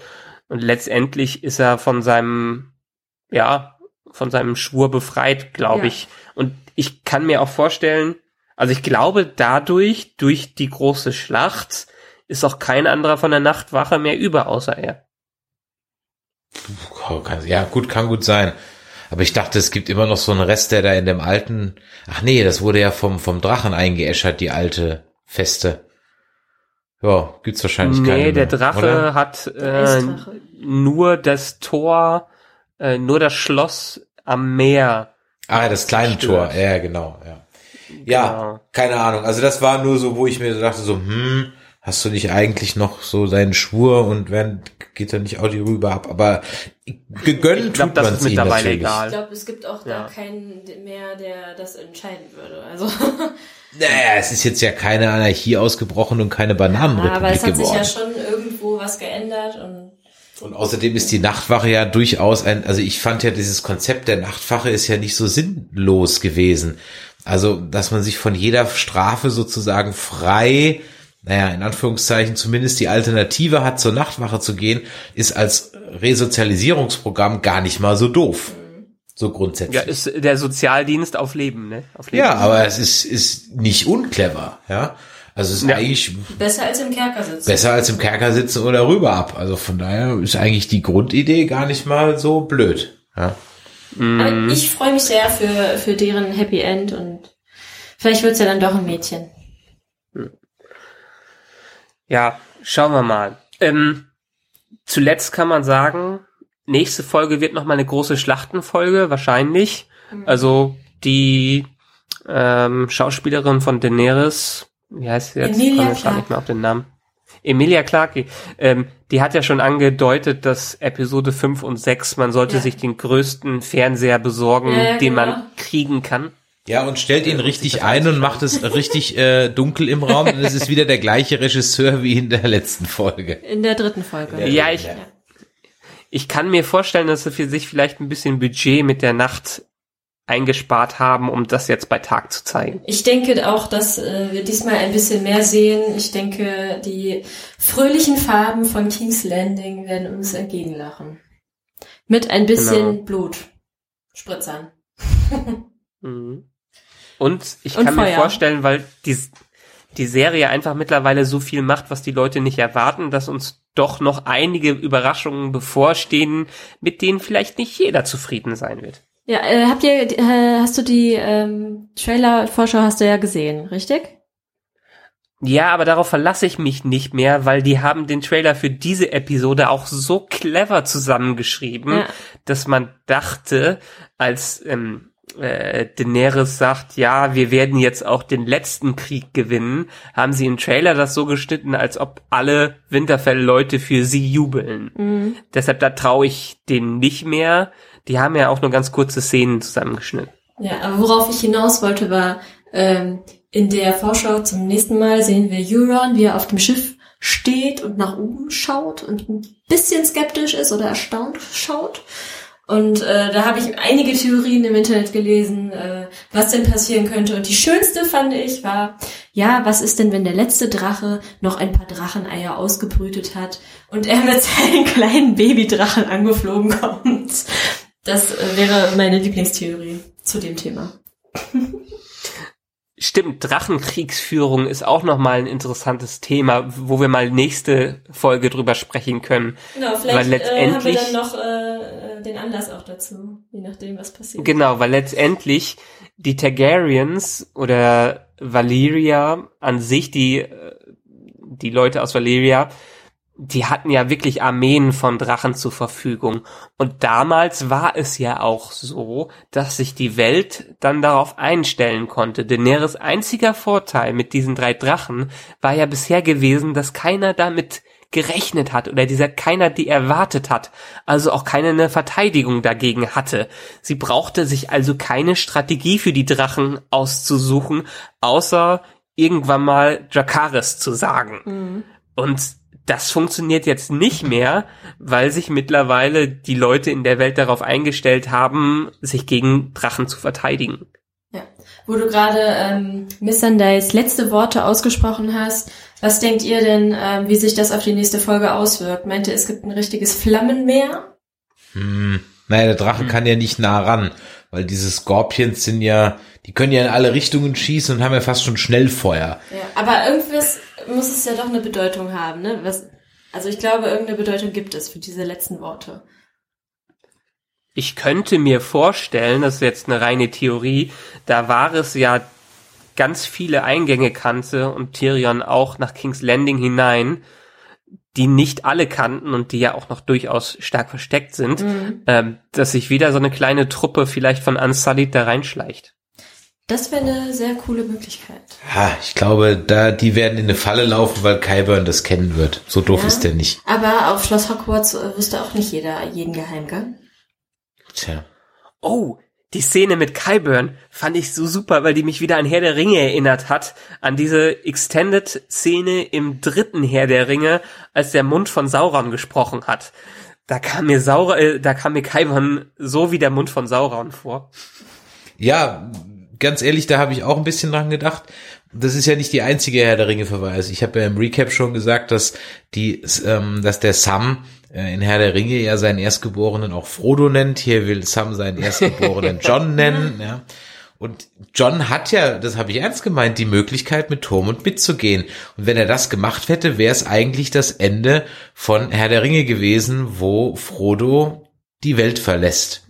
Und letztendlich ist er von seinem ja, von seinem Schwur befreit, glaube Ja. ich. Und ich kann mir auch vorstellen, also ich glaube dadurch, durch die große Schlacht, ist auch kein anderer von der Nachtwache mehr über, außer er. Ja, gut, kann gut sein. Aber ich dachte, es gibt immer noch so einen Rest, der da in dem alten, ach nee, das wurde ja vom, vom Drachen eingeäschert, die alte Feste. Ja, gibt's wahrscheinlich keine Nee, der Drache oder? hat äh, Eisdrache. nur das Tor, äh, nur das Schloss am Meer. Ah, das kleine. Tor, ja, genau, ja. Ja, Genau. keine Ahnung. Also das war nur so, wo ich mir so dachte, so, hm, hast du nicht eigentlich noch so deinen Schwur und wenn, geht da nicht auch die Rübe ab? Aber gegönnt Ich glaub, tut das man's ist ihm mittlerweile natürlich. egal. Ich glaube, es gibt auch Ja. da keinen mehr, der das entscheiden würde. Also, Naja, es ist jetzt ja keine Anarchie ausgebrochen und keine aber Bananenrepublik es hat sich geworden. ja schon irgendwo was geändert und Und außerdem ist die Nachtwache ja durchaus ein, also ich fand ja dieses Konzept der Nachtwache ist ja nicht so sinnlos gewesen. Also, dass man sich von jeder Strafe sozusagen frei, naja, in Anführungszeichen zumindest die Alternative hat, zur Nachtwache zu gehen, ist als Resozialisierungsprogramm gar nicht mal so doof. So grundsätzlich. Ja, ist der Sozialdienst auf Leben, ne? Auf Leben. Ja, aber es ist, ist nicht unclever, ja. Also es ist Ja. eigentlich besser als im Kerker sitzen. besser als im Kerker sitzen oder rüber ab. Also von daher ist eigentlich die Grundidee gar nicht mal so blöd. Ja. Aber ich freue mich sehr für, für deren Happy End und vielleicht wird's ja dann doch ein Mädchen. Ja, schauen wir mal. Ähm, zuletzt kann man sagen, nächste Folge wird noch mal eine große Schlachtenfolge, wahrscheinlich. Also die ähm, Schauspielerin von Daenerys, wie heißt sie jetzt? Emilia Ich komme Clarke. nicht mehr auf den Namen. Emilia Clarke, ähm, die hat ja schon angedeutet, dass Episode 5 und 6, man sollte Ja. sich den größten Fernseher besorgen, Ja, ja, den genau. man kriegen kann. Ja, und stellt ihn richtig ein und macht es richtig äh, dunkel im Raum. Und es ist wieder der gleiche Regisseur wie in der letzten Folge. In der dritten Folge. Ja, ich, Ja. ich kann mir vorstellen, dass sie für sich vielleicht ein bisschen Budget mit der Nacht eingespart haben, um das jetzt bei Tag zu zeigen. Ich denke auch, dass äh, wir diesmal ein bisschen mehr sehen. Ich denke, die fröhlichen Farben von King's Landing werden uns entgegenlachen. Mit ein bisschen Genau. Blut. Spritzern. Mhm. Und ich Und kann mir Feuer. vorstellen, weil die, die Serie einfach mittlerweile so viel macht, was die Leute nicht erwarten, dass uns doch noch einige Überraschungen bevorstehen, mit denen vielleicht nicht jeder zufrieden sein wird. Ja, äh, habt ihr, äh, hast du die ähm, Trailer-Vorschau hast du ja gesehen, richtig? Ja, aber darauf verlasse ich mich nicht mehr, weil die haben den Trailer für diese Episode auch so clever zusammengeschrieben, Ja. dass man dachte, als ähm, äh, Daenerys sagt, ja, wir werden jetzt auch den letzten Krieg gewinnen, haben sie im Trailer das so geschnitten, als ob alle Winterfell-Leute für sie jubeln. Mhm. Deshalb da traue ich denen nicht mehr. Die haben ja auch nur ganz kurze Szenen zusammengeschnitten. Ja, aber worauf ich hinaus wollte, war, ähm, in der Vorschau zum nächsten Mal sehen wir Euron, wie er auf dem Schiff steht und nach oben schaut und ein bisschen skeptisch ist oder erstaunt schaut. Und äh, da habe ich einige Theorien im Internet gelesen, äh, was denn passieren könnte. Und die schönste fand ich war, ja, was ist denn, wenn der letzte Drache noch ein paar Dracheneier ausgebrütet hat und er mit seinen kleinen Babydrachen angeflogen kommt? Das äh, wäre meine Lieblingstheorie zu dem Thema. Stimmt, Drachenkriegsführung ist auch nochmal ein interessantes Thema, wo wir mal nächste Folge drüber sprechen können. Genau, Weil vielleicht äh, haben wir letztendlich- dann noch äh, den Anlass auch dazu, je nachdem, was passiert. Genau, weil letztendlich die Targaryens oder Valyria an sich, die, äh, die Leute aus Valyria, die hatten ja wirklich Armeen von Drachen zur Verfügung. Und damals war es ja auch so, dass sich die Welt dann darauf einstellen konnte. Daenerys einziger Vorteil mit diesen drei Drachen war ja bisher gewesen, dass keiner damit gerechnet hat oder dieser keiner die erwartet hat, also auch keine eine Verteidigung dagegen hatte. Sie brauchte sich also keine Strategie für die Drachen auszusuchen, außer irgendwann mal Dracarys zu sagen. Mhm. Und das funktioniert jetzt nicht mehr, weil sich mittlerweile die Leute in der Welt darauf eingestellt haben, sich gegen Drachen zu verteidigen. Ja. Wo du gerade ähm, Missandei's letzte Worte ausgesprochen hast, was denkt ihr denn, ähm, wie sich das auf die nächste Folge auswirkt? Meint ihr, es gibt ein richtiges Flammenmeer? Hm. Naja, der Drache kann ja nicht nah ran, weil diese Scorpions sind ja, die können ja in alle Richtungen schießen und haben ja fast schon Schnellfeuer. Ja, aber irgendwas muss es ja doch eine Bedeutung haben, ne? Was, also ich glaube, irgendeine Bedeutung gibt es für diese letzten Worte. Ich könnte mir vorstellen, das ist jetzt eine reine Theorie, da war es ja ganz viele Eingänge kannte und Tyrion auch nach King's Landing hinein, die nicht alle kannten und die ja auch noch durchaus stark versteckt sind, Mhm. ähm, dass sich wieder so eine kleine Truppe vielleicht von Unsullied da reinschleicht. Das wäre eine sehr coole Möglichkeit. Ha, ich glaube, da, die werden in eine Falle laufen, weil Kyburn das kennen wird. So doof Ja. ist der nicht. Aber auf Schloss Hogwarts äh, wusste auch nicht jeder jeden Geheimgang. Tja. Oh, die Szene mit Kyburn fand ich so super, weil die mich wieder an Herr der Ringe erinnert hat, an diese Extended-Szene im dritten Herr der Ringe, als der Mund von Sauron gesprochen hat. Da kam mir Sauron, äh, da kam mir Kyburn so wie der Mund von Sauron vor. Ja, ganz ehrlich, da habe ich auch ein bisschen dran gedacht. Das ist ja nicht die einzige Herr der Ringe Verweis. Ich habe ja im Recap schon gesagt, dass die, ähm, dass der Sam äh, in Herr der Ringe ja seinen Erstgeborenen auch Frodo nennt. Hier will Sam seinen Erstgeborenen John nennen. Ja. Und John hat ja, das habe ich ernst gemeint, die Möglichkeit, mit Tormund mitzugehen. Und wenn er das gemacht hätte, wäre es eigentlich das Ende von Herr der Ringe gewesen, wo Frodo die Welt verlässt.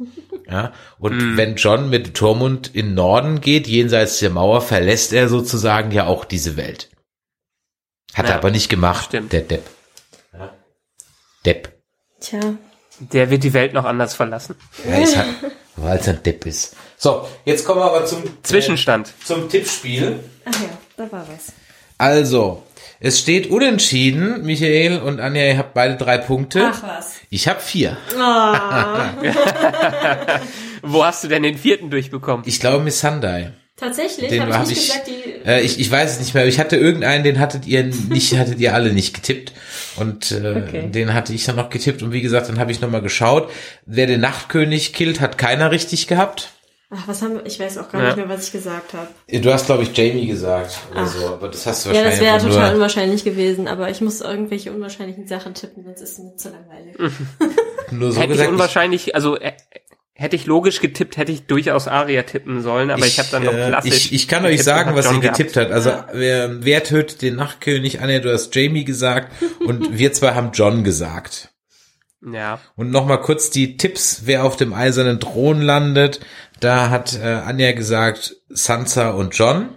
Ja, und wenn John mit Tormund in Norden geht, jenseits der Mauer, verlässt er sozusagen ja auch diese Welt. Hat er Ja, aber nicht gemacht, stimmt. der Depp. Ja. Depp. Tja. Der wird die Welt noch anders verlassen. Ja, ist halt, weil es ein Depp ist. So, jetzt kommen wir aber zum, Zwischenstand. äh, zum Tippspiel. Ach ja, da war was. Also, es steht unentschieden. Michael und Anja, ihr habt beide drei Punkte. Ach was. Ich habe vier. Wo hast du denn den vierten durchbekommen? Ich glaube Miss Sunday. Tatsächlich, Den habe ich hab nicht ich, gesagt, die... äh, ich, ich weiß es nicht mehr. aber Ich hatte irgendeinen, den hattet ihr nicht, hattet ihr alle nicht getippt. Und äh, Okay. den hatte ich dann noch getippt. Und wie gesagt, dann habe ich nochmal geschaut. Wer den Nachtkönig killt, hat keiner richtig gehabt. Ach, was haben wir... Ich weiß auch gar Ja. nicht mehr, was ich gesagt habe. Du hast, glaube ich, Jamie gesagt oder so, aber das hast du Ja, wahrscheinlich das wäre total nur, unwahrscheinlich gewesen, aber ich muss irgendwelche unwahrscheinlichen Sachen tippen, sonst ist es mir zu langweilig. nur so hätte ich gesagt. unwahrscheinlich, also äh, hätte ich logisch getippt, hätte ich durchaus Aria tippen sollen, aber ich, habe dann noch äh, klassisch. Ich, ich kann euch getippt sagen, was hab ihr John gehabt. getippt hat. Also wer, wer tötet den Nachtkönig? Anja, du hast Jamie gesagt und wir zwei haben John gesagt. Ja. Und nochmal kurz die Tipps, wer auf dem eisernen Thron landet. Da hat äh, Anja gesagt Sansa und John.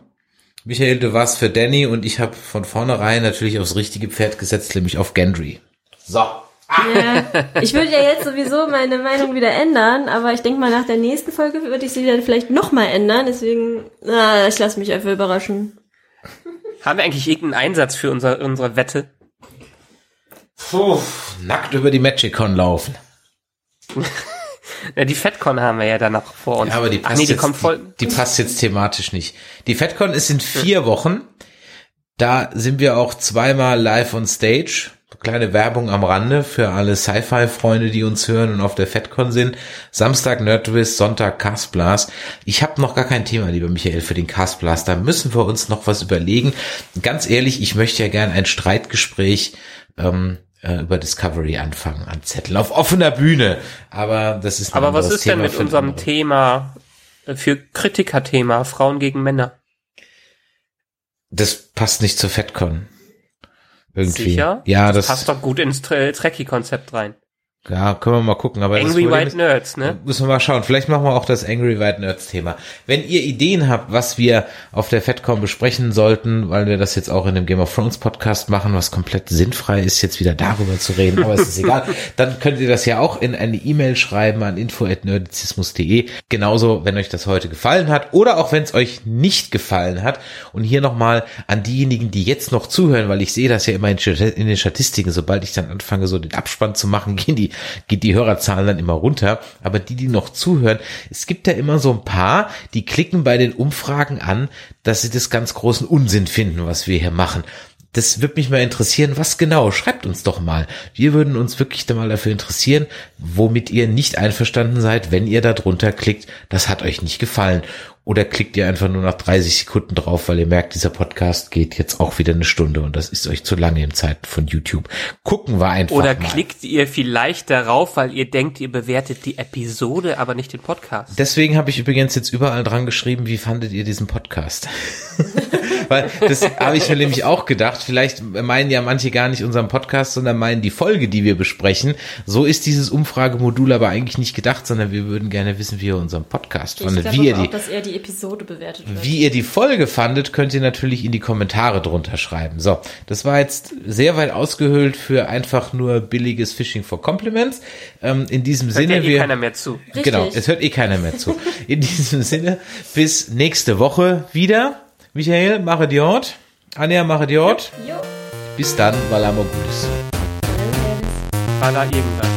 Michael, du warst für Danny und ich habe von vornherein natürlich aufs richtige Pferd gesetzt, nämlich auf Gendry. So. Ja, ich würde ja jetzt sowieso meine Meinung wieder ändern, aber ich denke mal, nach der nächsten Folge würde ich sie dann vielleicht nochmal ändern, deswegen, na, ich lasse mich einfach überraschen. Haben wir eigentlich irgendeinen Einsatz für unser, unsere Wette? Puh, nackt über die Magicon laufen. Ja, die FedCon haben wir ja dann noch vor uns. Ja, aber die Ach passt, nee, die jetzt, kommt voll. die, die passt jetzt thematisch nicht. Die FedCon ist in vier Wochen. Da sind wir auch zweimal live on stage. Kleine Werbung am Rande für alle Sci-Fi-Freunde, die uns hören und auf der FedCon sind. Samstag Nerdwiz, Sonntag Castblast. Ich habe noch gar kein Thema, lieber Michael, für den Castblast. Da müssen wir uns noch was überlegen. Ganz ehrlich, ich möchte ja gern ein Streitgespräch ähm, äh, über Discovery anfangen, an Zettel, auf offener Bühne. Aber das ist Aber was ist denn Thema mit für ein unserem anderes- Thema äh, für Kritikerthema Frauen gegen Männer? Das passt nicht zur FedCon. Irgendwie. Sicher? Ja, das, Passt doch gut ins Tre- Trekkie-Konzept rein. Ja, können wir mal gucken. Aber Angry White ist, Nerds, ne? Müssen wir mal schauen. Vielleicht machen wir auch das Angry White Nerds Thema. Wenn ihr Ideen habt, was wir auf der FedCon besprechen sollten, weil wir das jetzt auch in dem Game of Thrones Podcast machen, was komplett sinnfrei ist, jetzt wieder darüber zu reden, aber es ist egal, dann könnt ihr das ja auch in eine E-Mail schreiben an info@nerdizismus.de. Genauso, wenn euch das heute gefallen hat oder auch wenn es euch nicht gefallen hat. Und hier nochmal an diejenigen, die jetzt noch zuhören, weil ich sehe das ja immer in den Statistiken, sobald ich dann anfange, so den Abspann zu machen, gehen die, geht die Hörerzahlen dann immer runter. Aber die, die noch zuhören, es gibt ja immer so ein paar, die klicken bei den Umfragen an, dass sie das ganz großen Unsinn finden, was wir hier machen. Das würde mich mal interessieren, was genau. Schreibt uns doch mal. Wir würden uns wirklich da mal dafür interessieren, womit ihr nicht einverstanden seid, wenn ihr da drunter klickt, das hat euch nicht gefallen. Oder klickt ihr einfach nur nach 30 Sekunden drauf, weil ihr merkt, dieser Podcast geht jetzt auch wieder eine Stunde und das ist euch zu lange im Zeiten von YouTube. Gucken wir einfach Oder mal. klickt ihr vielleicht darauf, weil ihr denkt, ihr bewertet die Episode, aber nicht den Podcast. Deswegen habe ich übrigens jetzt überall dran geschrieben, wie fandet ihr diesen Podcast? Weil das habe ich mir nämlich auch gedacht. Vielleicht meinen ja manche gar nicht unseren Podcast, sondern meinen die Folge, die wir besprechen. So ist dieses Umfragemodul aber eigentlich nicht gedacht, sondern wir würden gerne wissen, wie ihr unseren Podcast Ich fandet. glaube Wie ihr, auch, die, dass er die Episode bewertet wird. wie ihr die Folge fandet, könnt ihr natürlich in die Kommentare drunter schreiben. So, das war jetzt sehr weit ausgehöhlt für einfach nur billiges Phishing for Compliments. Ähm, in diesem Hört Sinne, ja eh wir, keiner mehr zu. Richtig. Genau, es hört eh keiner mehr zu. In diesem Sinne, bis nächste Woche wieder. Michael, mache die Ort. Anja, mache die Ort. Jo. Bis dann, Valamo Gulis. War da irgendwas?